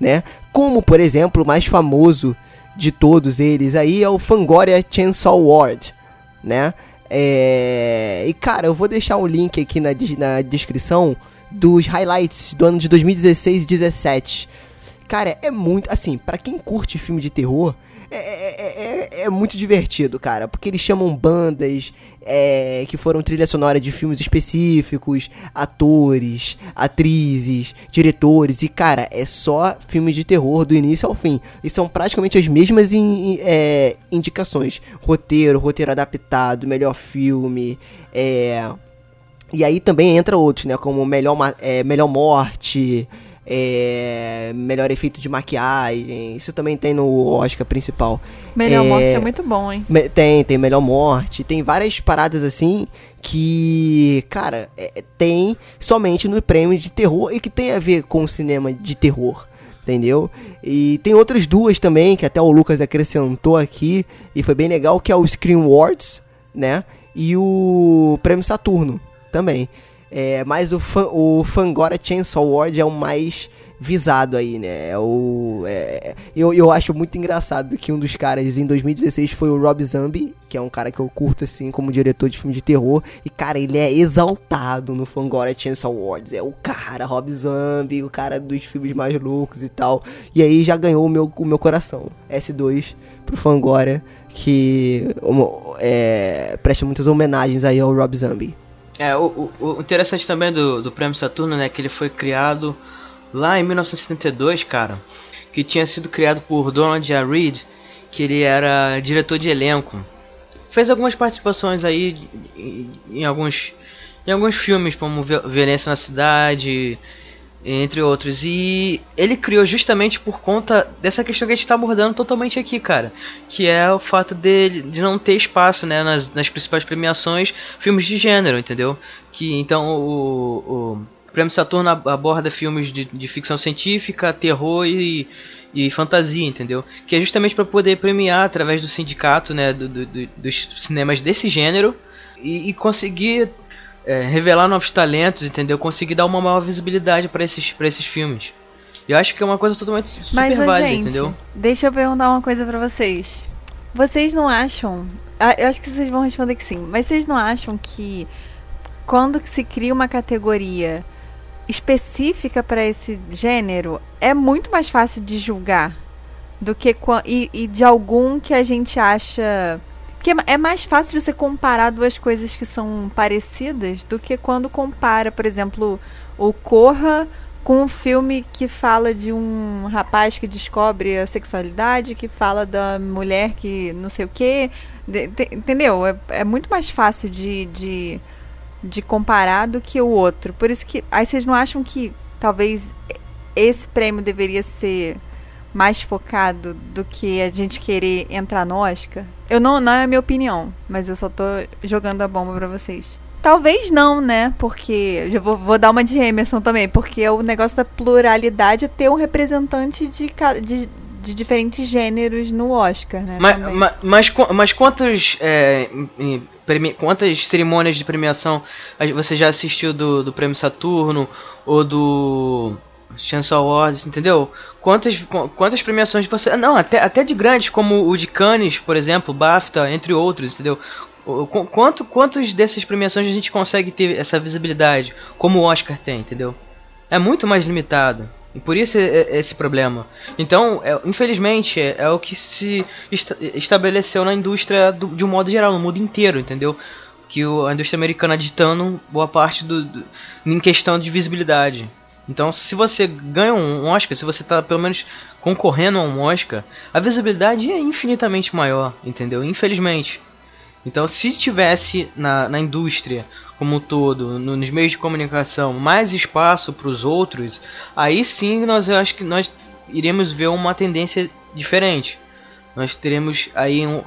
né? Como, por exemplo, o mais famoso de todos eles aí é o Fangoria Chainsaw Award, né? É... E cara, eu vou deixar um link aqui na, na descrição dos highlights do ano de 2016 e 17. Cara, é muito. Assim, pra quem curte filme de terror, é, é, é- é muito divertido, cara. Porque eles chamam bandas é, que foram trilha sonora de filmes específicos, atores, atrizes, diretores. E, cara, é só filme de terror do início ao fim. E são praticamente as mesmas in- in- é, indicações: roteiro, roteiro adaptado, melhor filme, é. E aí também entra outros, né? Como melhor, é, melhor morte, é, melhor efeito de maquiagem. Isso também tem no Oscar principal. Melhor É, Morte é muito bom, hein? Tem, tem melhor morte, tem várias paradas assim que, cara, é- tem somente no prêmio de terror e que tem a ver com o cinema de terror. Entendeu? E tem outras duas também, que até o Lucas acrescentou aqui, e foi bem legal, que é o Screen Awards, né? E o Prêmio Saturno também. É, mas o, fan, o Fangora Chainsaw Award é o mais visado aí, né? É o, é, eu, eu acho muito engraçado que um dos caras em 2016 foi o Rob Zombie, que é um cara que eu curto assim como diretor de filme de terror. E cara, ele é exaltado no Fangora Chainsaw Awards. É o cara, Rob Zombie, o cara dos filmes mais loucos e tal. E aí já ganhou o meu, o meu coração. S2 pro Fangora, que é, presta muitas homenagens aí ao Rob Zombie. É, o, o, o interessante também do, do Prêmio Saturno, né, que ele foi criado lá em 1972, cara, que tinha sido criado por Donald A. Reed, que ele era diretor de elenco. Fez algumas participações aí em, em alguns em alguns filmes, como Vi- Violência na Cidade, entre outros. E ele criou justamente por conta dessa questão que a gente está abordando totalmente aqui, cara. Que é o fato dele de não ter espaço né, nas, nas principais premiações filmes de gênero, entendeu? Que então o, o Prêmio Saturno ab- aborda filmes de, de ficção científica, terror e, e fantasia, entendeu? Que é justamente para poder premiar através do sindicato né, do- do- dos cinemas desse gênero e, e conseguir é, revelar novos talentos, entendeu? Conseguir dar uma maior visibilidade pra esses, pra esses filmes. Eu acho que é uma coisa totalmente super Mas, válida, gente, entendeu? deixa eu perguntar uma coisa pra vocês. Vocês não acham. ah, Eu acho que vocês vão responder que sim. Mas vocês não acham que quando se cria uma categoria específica pra esse gênero, é muito mais fácil de julgar do que e, e de algum que a gente acha. Porque é é mais fácil você comparar duas coisas que são parecidas do que quando compara, por exemplo, o Corra com um filme que fala de um rapaz que descobre a sexualidade, que fala da mulher que não sei o quê. De- te- entendeu? É, é muito mais fácil de, de, de comparar do que o outro. Por isso que. Aí vocês não acham que talvez esse prêmio deveria ser mais focado do que a gente querer entrar no Oscar? Eu não, não é a minha opinião, mas eu só tô jogando a bomba pra vocês. Talvez não, né? Porque. Já vou, vou dar uma de Emerson também, porque o negócio da pluralidade é ter um representante de, de, de diferentes gêneros no Oscar, né? Mas, mas, qu- mas quantos, é, quantas cerimônias de premiação você já assistiu do, do Prêmio Saturno ou do Chance Awards, entendeu? Quantas, qu- quantas premiações você... Não, até, até de grandes, como o de Cannes, por exemplo, BAFTA, entre outros, entendeu? Quanto, quantos dessas premiações a gente consegue ter essa visibilidade, como o Oscar tem, entendeu? É muito mais limitado. E por isso é, é esse problema. Então, é- infelizmente, é, é o que se esta- estabeleceu na indústria do- de um modo geral, no mundo inteiro, entendeu? Que o- a indústria americana ditando boa parte do, do- em questão de visibilidade. Então, se você ganha um Oscar, se você está pelo menos concorrendo a um Oscar, a visibilidade é infinitamente maior, entendeu? Infelizmente. Então, se tivesse na, na indústria como um todo, no- nos meios de comunicação, mais espaço para os outros, aí sim nós eu acho que nós iremos ver uma tendência diferente. Nós teremos aí um-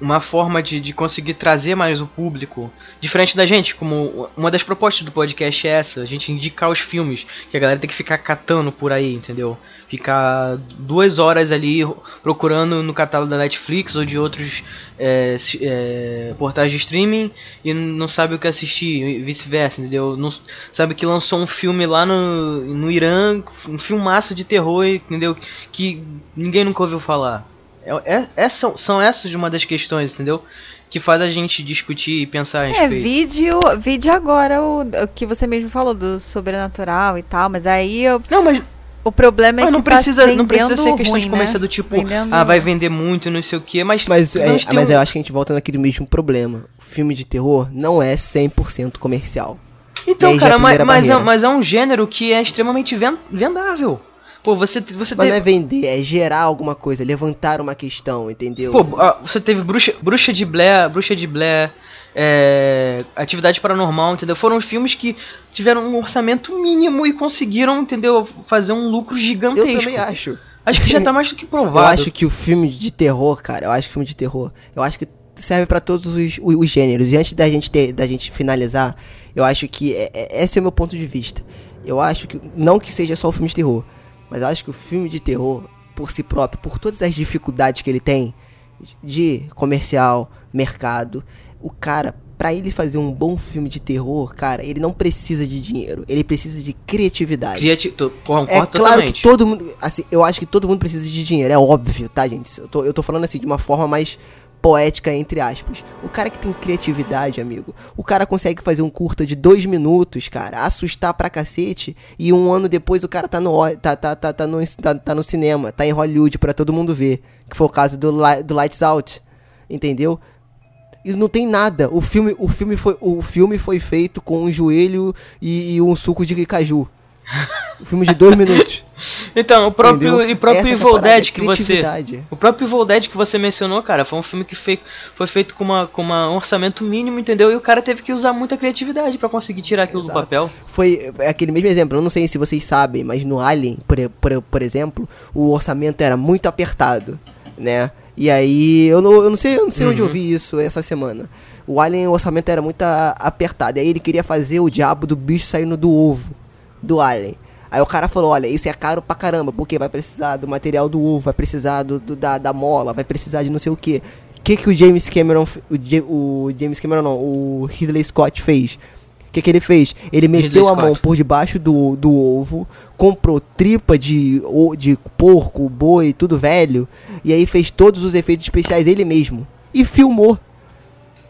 uma forma de, de conseguir trazer mais o público, diferente da gente, como uma das propostas do podcast é essa, a gente indicar os filmes, que a galera tem que ficar catando por aí, entendeu? Ficar duas horas ali procurando no catálogo da Netflix ou de outros é, é, portais de streaming e não sabe o que assistir, vice-versa, entendeu? Não sabe que lançou um filme lá no, no Irã, um filmaço de terror, entendeu? Que ninguém nunca ouviu falar. É, é- é- são, são essas uma das questões, entendeu? Que faz a gente discutir e pensar a É, respeito. vídeo, vídeo agora, o, o que você mesmo falou do sobrenatural e tal, mas aí eu- Não, mas, o problema é mas que não tá precisa, não precisa ser questão ruim, de né? comercial do tipo, Vendendo- ah, vai vender muito, não sei o que, mas. Mas, é, mas temos- eu acho que a gente volta naquele mesmo problema. O filme de terror não é 100% comercial. E Então, cara, mas, mas, é, mas é um gênero que é extremamente ven- vendável. Pô, você, você Mas não é teve. vender, é gerar alguma coisa, levantar uma questão, entendeu? Pô, você teve Bruxa, Bruxa de Blair, Bruxa de Blair, é, Atividade Paranormal, entendeu? Foram filmes que tiveram um orçamento mínimo e conseguiram, entendeu, fazer um lucro gigantesco. eu também acho. Acho que já tá mais do que Eu provado. acho que o filme de terror, cara, eu acho que o filme de terror, eu acho que serve pra todos os, os, os gêneros. E antes da gente ter, da gente finalizar, eu acho que é- é- esse é o meu ponto de vista. Eu acho que não que seja só o filme de terror, mas eu acho que o filme de terror por si próprio, por todas as dificuldades que ele tem de comercial, mercado, o cara Pra ele fazer um bom filme de terror, cara, ele não precisa de dinheiro, ele precisa de criatividade. Criati... Concordo É claro totalmente. que todo mundo. Assim, eu acho que todo mundo precisa de dinheiro, é óbvio, tá, gente? Eu tô, eu tô falando assim de uma forma mais poética, entre aspas. O cara que tem criatividade, amigo, o cara consegue fazer um curta de dois minutos, cara, assustar pra cacete, e um ano depois o cara tá no, tá, tá, tá, tá, no, tá, tá no cinema, tá em Hollywood pra todo mundo ver. Que foi o caso do, do Lights Out. Entendeu? E não tem nada. O filme, o filme, foi, o filme foi feito com um joelho e, e um suco de caju. Um filme de dois minutos. Então, o próprio, Entendeu? e próprio Essa é Evil Dead que você. O próprio Evil Dead que você mencionou, cara, foi um filme que fei- foi feito com, uma, com uma- um orçamento mínimo, entendeu? E o cara teve que usar muita criatividade pra conseguir tirar aquilo Exato. do papel. Foi é aquele mesmo exemplo, eu não sei se vocês sabem, mas no Alien, por, por, por exemplo, o orçamento era muito apertado, né? E aí, eu não, eu não sei, eu não sei onde eu Uhum. vi isso essa semana. O Alien, o orçamento era muito apertado. E aí ele queria fazer o diabo do bicho saindo do ovo do Alien. Aí o cara falou, olha, isso é caro pra caramba, porque vai precisar do material do ovo, vai precisar do, do- da, da mola, vai precisar de não sei o que. O que que o James Cameron, o, o James Cameron não, o Ridley Scott fez? O que, que ele fez? Ele meteu a mão por debaixo do, do ovo, comprou tripa de, de porco, boi, tudo velho, e aí fez todos os efeitos especiais ele mesmo. E filmou.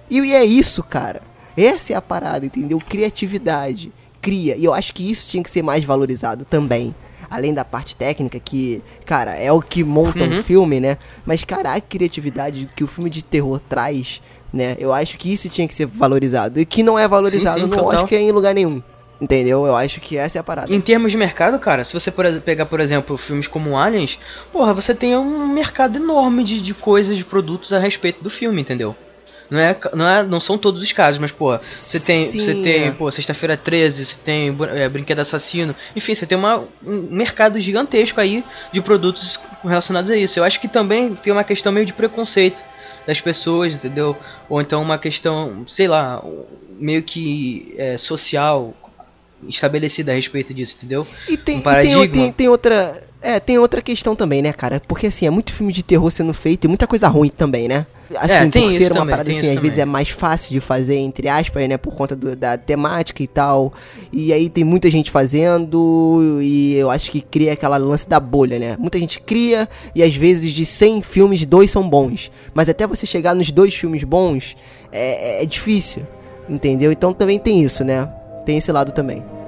E, e é isso, cara. Essa é a parada, entendeu? Criatividade. Cria. E eu acho que isso tinha que ser mais valorizado também. Além da parte técnica, que, cara, é o que monta um Uhum. filme, né? Mas, cara, a criatividade que o filme de terror traz, né? Eu acho que isso tinha que ser valorizado. E que não é valorizado Sim, sim, no total. Oscar em lugar nenhum. Entendeu? Eu acho que essa é a parada. Em termos de mercado, cara, se você pegar, por exemplo, filmes como Aliens, porra, você tem um mercado enorme de, de coisas, de produtos a respeito do filme, entendeu? Não é, não é, não são todos os casos, mas porra, você tem, Sim, você tem, é. pô, sexta-feira 13, você tem é, brinquedo assassino, enfim, você tem uma, um mercado gigantesco aí de produtos relacionados a isso. Eu acho que também tem uma questão meio de preconceito das pessoas, entendeu? Ou então uma questão, sei lá, meio que é, social estabelecida a respeito disso, entendeu? E tem, um e tem, paradigma. tem, tem outra. É, tem outra questão também, né, cara? Porque assim, é muito filme de terror sendo feito e muita coisa ruim também, né? Assim, É, por ser uma também, parada assim, às vezes também. é mais fácil de fazer, entre aspas, né? Por conta do- da temática e tal. E aí tem muita gente fazendo e eu acho que cria aquela lance da bolha, né? Muita gente cria e às vezes de 100 filmes, dois são bons. Mas até você chegar nos dois filmes bons é, é difícil, entendeu? Então também tem isso, né? Tem esse lado também.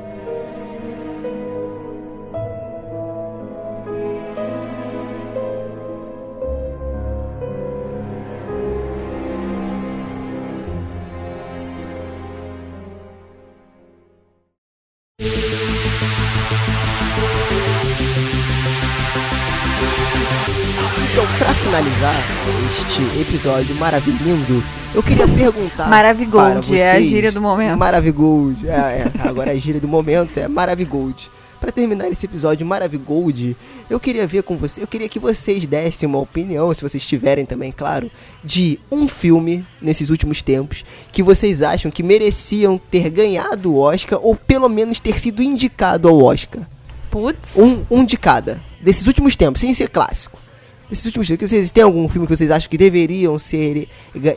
Este episódio maravilhoso, eu queria perguntar. Maravigold, para é a gíria do momento. Maravigold, é, é, agora a gíria do momento é Maravigold. Pra terminar esse episódio Maravigold, eu queria ver com você, eu queria que vocês dessem uma opinião, se vocês tiverem também, claro, de um filme nesses últimos tempos que vocês acham que mereciam ter ganhado o Oscar ou pelo menos ter sido indicado ao Oscar. Putz. Um, um de cada. Desses últimos tempos, sem ser clássico. Desses últimos tempos, vocês têm algum filme que vocês acham que deveriam ser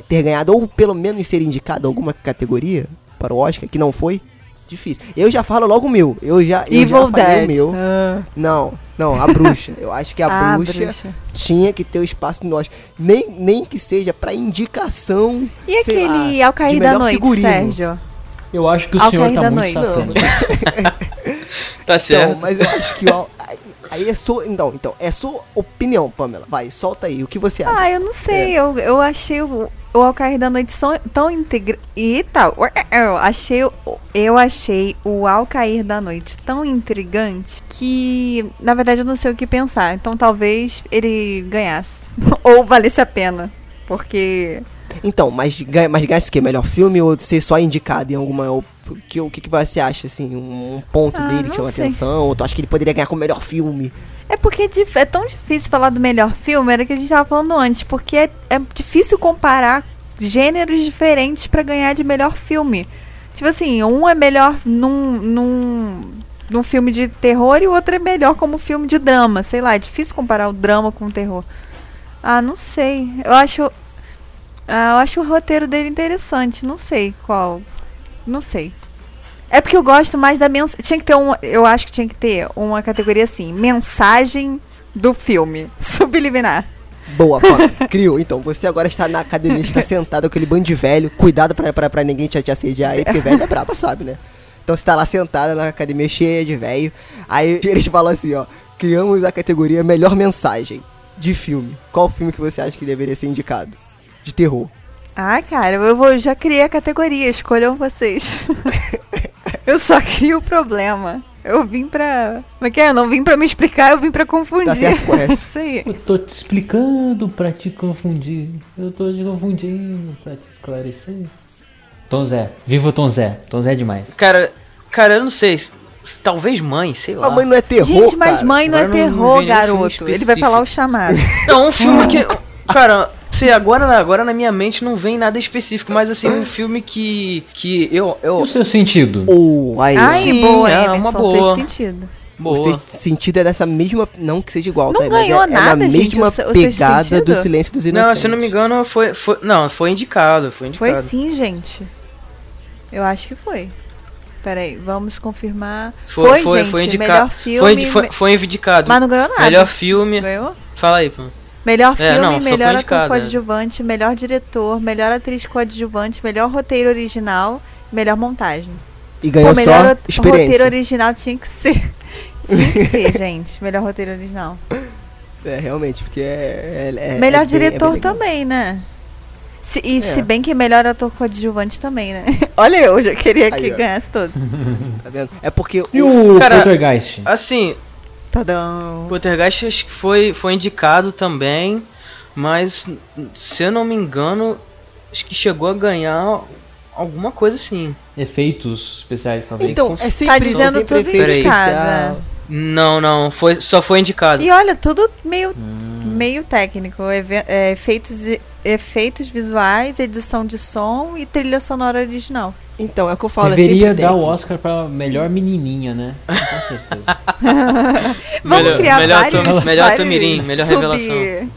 ter ganhado, ou pelo menos ser indicado alguma categoria para o Oscar, que não foi? Difícil. Eu já falo logo o meu. Eu já, eu Evil já falei Dead. o meu. Ah. Não, não, a bruxa. Eu acho que a Ah, bruxa, bruxa. tinha que ter o espaço no Oscar. Nem, nem que seja pra indicação. E sei aquele lá, Ao Cair da Noite, figurino. Sérgio? Eu acho que o Ao senhor tá da muito noite. Tá certo. Então, mas eu acho que o, aí- aí é sua, então, então, é sua opinião, Pamela. Vai, solta aí, o que você acha? Ah, eu não sei. Eu, eu achei o, o Ao Cair da Noite tão integra... Eita, eu achei, o- eu achei o Ao Cair da Noite tão intrigante que, na verdade, eu não sei o que pensar. Então talvez ele ganhasse. Ou valesse a pena. Porque. Então, mas mas ganha o quê? Melhor filme ou ser só indicado em alguma. O que, o que, que você acha, assim? Um ponto Ah, dele que chama sei. atenção? Ou tu acha que ele poderia ganhar como melhor filme? É porque é, é tão difícil falar do melhor filme, era o que a gente tava falando antes, porque é, é difícil comparar gêneros diferentes pra ganhar de melhor filme. Tipo assim, um é melhor num, num, num filme de terror e o outro é melhor como filme de drama. Sei lá, é difícil comparar o drama com o terror. Ah, não sei. Eu acho. Ah, eu acho o roteiro dele interessante. Não sei qual. Não sei. É porque eu gosto mais da mensagem. Tinha que ter um. Eu acho que tinha que ter uma categoria assim: mensagem do filme. Subliminar. Boa. Criou. Então, você agora está na academia, está sentado com aquele bando de velho. Cuidado pra, pra, pra ninguém te, te assediar aí, porque velho é brabo, sabe, né? Então você tá lá sentada na academia cheia de velho. Aí eles falam assim, ó. Criamos a categoria melhor mensagem de filme. Qual filme que você acha que deveria ser indicado? De terror. Ah, cara, eu vou, já criei a categoria. Escolham vocês. eu só crio o problema. Eu vim pra. Como é que é? Eu não vim pra me explicar, eu vim pra confundir. Tá certo. Isso aí. Eu tô te explicando pra te confundir. Eu tô te confundindo pra te esclarecer. Tom Zé. Viva o Tom Zé. Tom Zé é demais. Cara, cara, eu não sei. Talvez mãe, sei lá. A mãe não é terror, Gente, mas cara. mãe não é Agora não- não terror, filme garoto. Ele vai falar o chamado. Não, um filme que. Cara, sei, agora, agora na minha mente não vem nada específico, mas assim, um filme que. que eu. E eu o seu sentido? Ou aí, Ai, Sim, boa, é Emerson. uma boa. sentido. o boa. sexto sentido é dessa mesma. Não que seja igual, Não tá? Ganhou é, é na nada, gente, mesma o o pegada do silêncio dos inocentes. Não, se eu não me engano, foi. foi não, foi indicado. Foi indicado. Foi sim, gente. Eu acho que foi. Peraí, vamos confirmar. Foi, Foi, foi, gente, foi indicado. melhor filme. Foi, foi, foi indicado. Mas não ganhou nada. Melhor filme. Ganhou? Fala aí, pô. Melhor É, filme, não, só foi melhor ator indicado, é. coadjuvante, melhor diretor, melhor atriz coadjuvante, melhor roteiro original, melhor montagem. E ganhou Pô, melhor só experiência. roteiro original tinha que ser. tinha que ser, gente. Melhor roteiro original. É, realmente, porque é. é- é- melhor é bem- é bem diretor legal. também, né? Se- e É. se bem que melhor ator coadjuvante também, né? Olha eu, já queria que Aí, ó. ganhasse todos. Tá vendo? É porque. E o- o Cara- Poltergeist? Assim, Tadão. Poltergeist acho que foi, foi indicado também, mas se eu não me engano, acho que chegou a ganhar alguma coisa assim. Efeitos especiais, talvez. Então, é sempre Tá dizendo sempre tudo efeito indicado, especial. Não, não, foi, só foi indicado. E olha, tudo meio, Hum. meio técnico. é, efeitos, efeitos visuais, edição de som e trilha sonora original. Então, é o que eu falo. é Deveria dar o. Oscar pra melhor menininha, né? Com certeza. Vamos Melhor- criar melhor vários, ator- melhor Tomirim, melhor sub- revelação.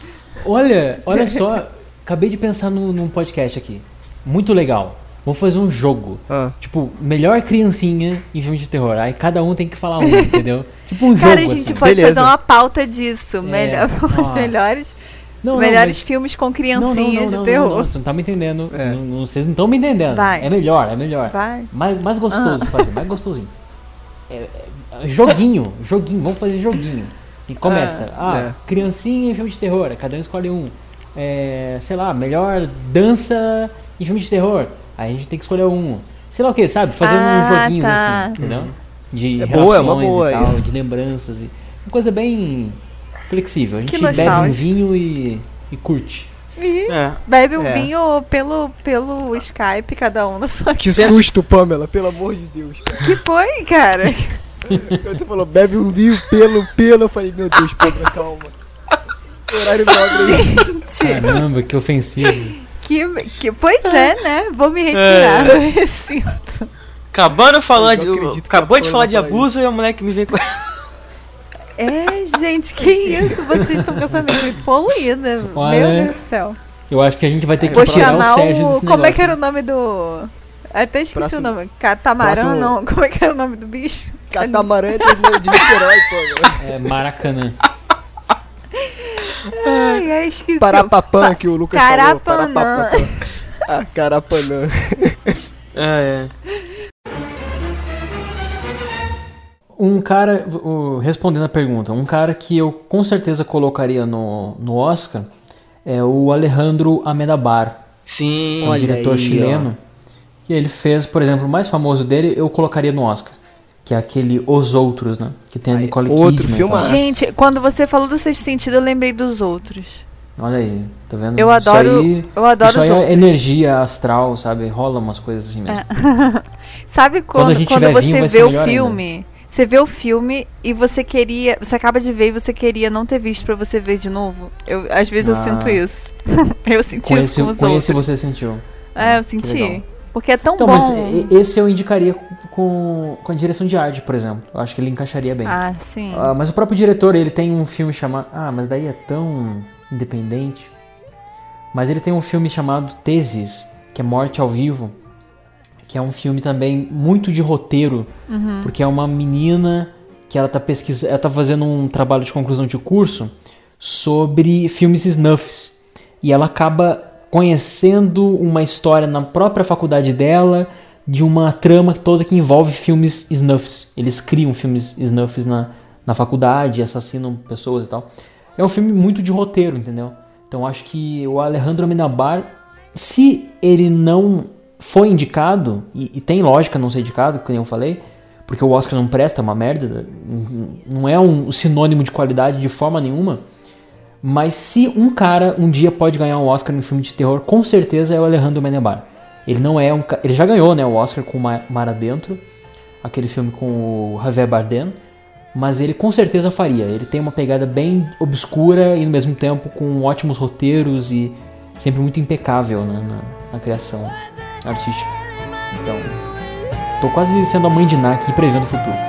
Olha, olha só, acabei de pensar num, num podcast aqui. Muito legal. Vamos fazer um jogo. Ah. Tipo, melhor criancinha em filme de terror. Aí cada um tem que falar um, entendeu? Tipo um Cara, a jogo. gente assim. pode Beleza. fazer uma pauta disso. Melhor, os Nossa. melhores, Não, não, melhores mas- filmes com não, não, criancinha não, de não, terror. Não, não, você não tá me entendendo. É. Não- não- vocês não estão me entendendo. Vai. É melhor, é melhor. Vai. Mais, mais gostoso de fazer, mais gostosinho. É, é, joguinho, joguinho, vamos fazer joguinho. E começa. Ah, É. criancinha em filme de terror, cada um escolhe um. É, sei lá, melhor dança em filme de terror. Aí a gente tem que escolher um. Sei lá o que, sabe? Fazendo Ah, uns joguinhos tá. assim, entendeu? De É boa, é uma boa e tal, isso. de lembranças. E, uma coisa bem flexível. A gente Que bebe um vinho e, e curte. E É. bebe um É. vinho pelo, pelo Skype, cada um na sua Que susto, Pamela, pelo amor de Deus. cara. Que foi, cara? Quando você falou, bebe um vinho pelo, pelo, eu falei, meu Deus, Pamela, calma. Horário nobre. Gente, Caramba, que ofensivo. que, que, pois é, né? Vou me retirar É. do recinto. Acabando de falar Eu de, acabou de falar de abuso e a moleque me vem com É, gente, que isso? Vocês estão com essa mente muito poluída. Olha, Meu Deus do céu. Eu acho que a gente vai ter que Vou o Sérgio o. desse Como é que era o nome do. Até esqueci Próximo- o nome. Catamarã, próximo- não. Como é que era o nome do bicho? Catamarã é de Niterói, Pamela. É Maracanã. Ai, é esqueci. Parapapã, que o Lucas falou. Carapanã. Ah, Carapanã. É, é. Um cara, respondendo a pergunta, um cara que eu com certeza colocaria no, no Oscar é o Alejandro Amenabar, Sim. um Olha diretor aí, chileno. Que ele fez, por exemplo, o mais famoso dele, eu colocaria no Oscar. Que é aquele Os Outros, né? Que tem a Aí, Nicole outro Kidman. e filmaço. tal. Gente, quando você falou do sexto sentido, eu lembrei dos outros. Olha aí, tá vendo? Eu Isso adoro- aí- eu adoro Isso os aí é outros. energia astral, sabe? Rola umas coisas assim mesmo. Sabe Quando quando, quando, você vinho, vê o filme? Você vê o filme e você queria. Você acaba de ver e você queria não ter visto pra você ver de novo? Eu, às vezes eu Ah. sinto isso. eu senti Com isso com os com outros. esse você sentiu. É, eu legal. senti. Porque é tão Então, bom. mas esse eu indicaria com, com a direção de arte, por exemplo. Eu acho que ele encaixaria bem. Ah, sim. Ah, mas o próprio diretor, ele tem um filme chamado. Ah, mas daí é tão independente. Mas ele tem um filme chamado Teses, que é Morte ao Vivo, que é um filme também muito de roteiro, porque é uma menina que ela tá pesquisando, ela tá fazendo um trabalho de conclusão de curso sobre filmes snuffs. E ela acaba conhecendo uma história na própria faculdade dela de uma trama toda que envolve filmes snuffs. Eles criam filmes snuffs na, na faculdade, assassinam pessoas e tal. É um filme muito de roteiro, entendeu? Então acho que o Alejandro Amenabar, se ele não foi indicado, e, e tem lógica não ser indicado, como eu falei, porque o Oscar não presta, é uma merda, não é um sinônimo de qualidade de forma nenhuma. Mas se um cara um dia pode ganhar um Oscar em filme de terror, com certeza é o Alejandro Amenabar. Ele não é um, ele já ganhou, né, o Oscar com Ma- Mar Adentro, aquele filme com o Javier Bardem, mas ele com certeza faria. Ele tem uma pegada bem obscura e no mesmo tempo com ótimos roteiros e sempre muito impecável né, na, na criação artística. Então, tô quase sendo a mãe de Ná aqui prevendo o futuro.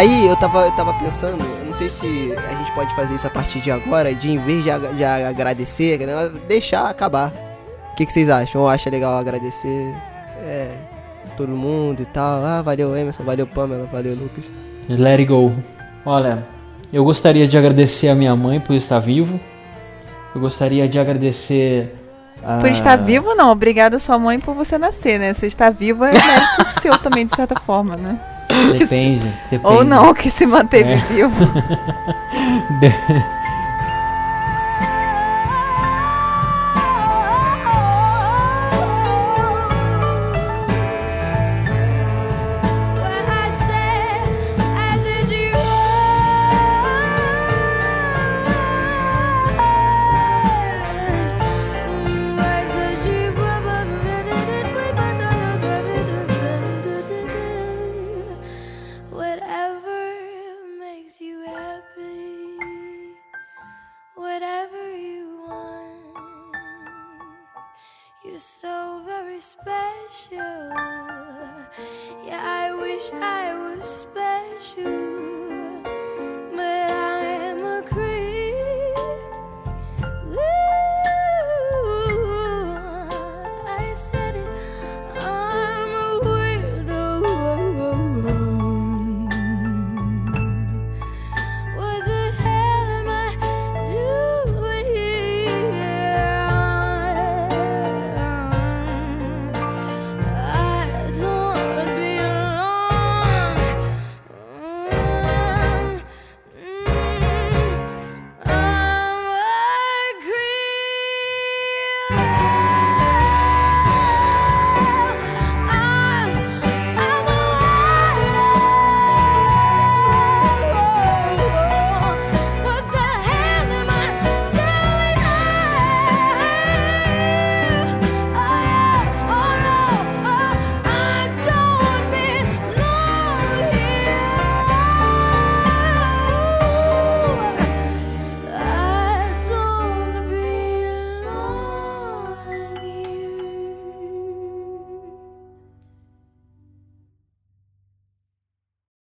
Aí eu tava, eu tava pensando, não sei se a gente pode fazer isso a partir de agora, de em vez de, de agradecer, né, deixar acabar. O que, que vocês acham? Ou acha legal agradecer é, todo mundo e tal? Ah, valeu Emerson, valeu Pamela, valeu Lucas. Let it go. Olha, eu gostaria de agradecer a minha mãe por estar vivo. Eu gostaria de agradecer. a- Por estar vivo, não. Obrigada sua mãe por você nascer, né? Você estar vivo é mérito seu também, de certa forma, né? Depende, depende. Ou não, que se manteve É. vivo. De-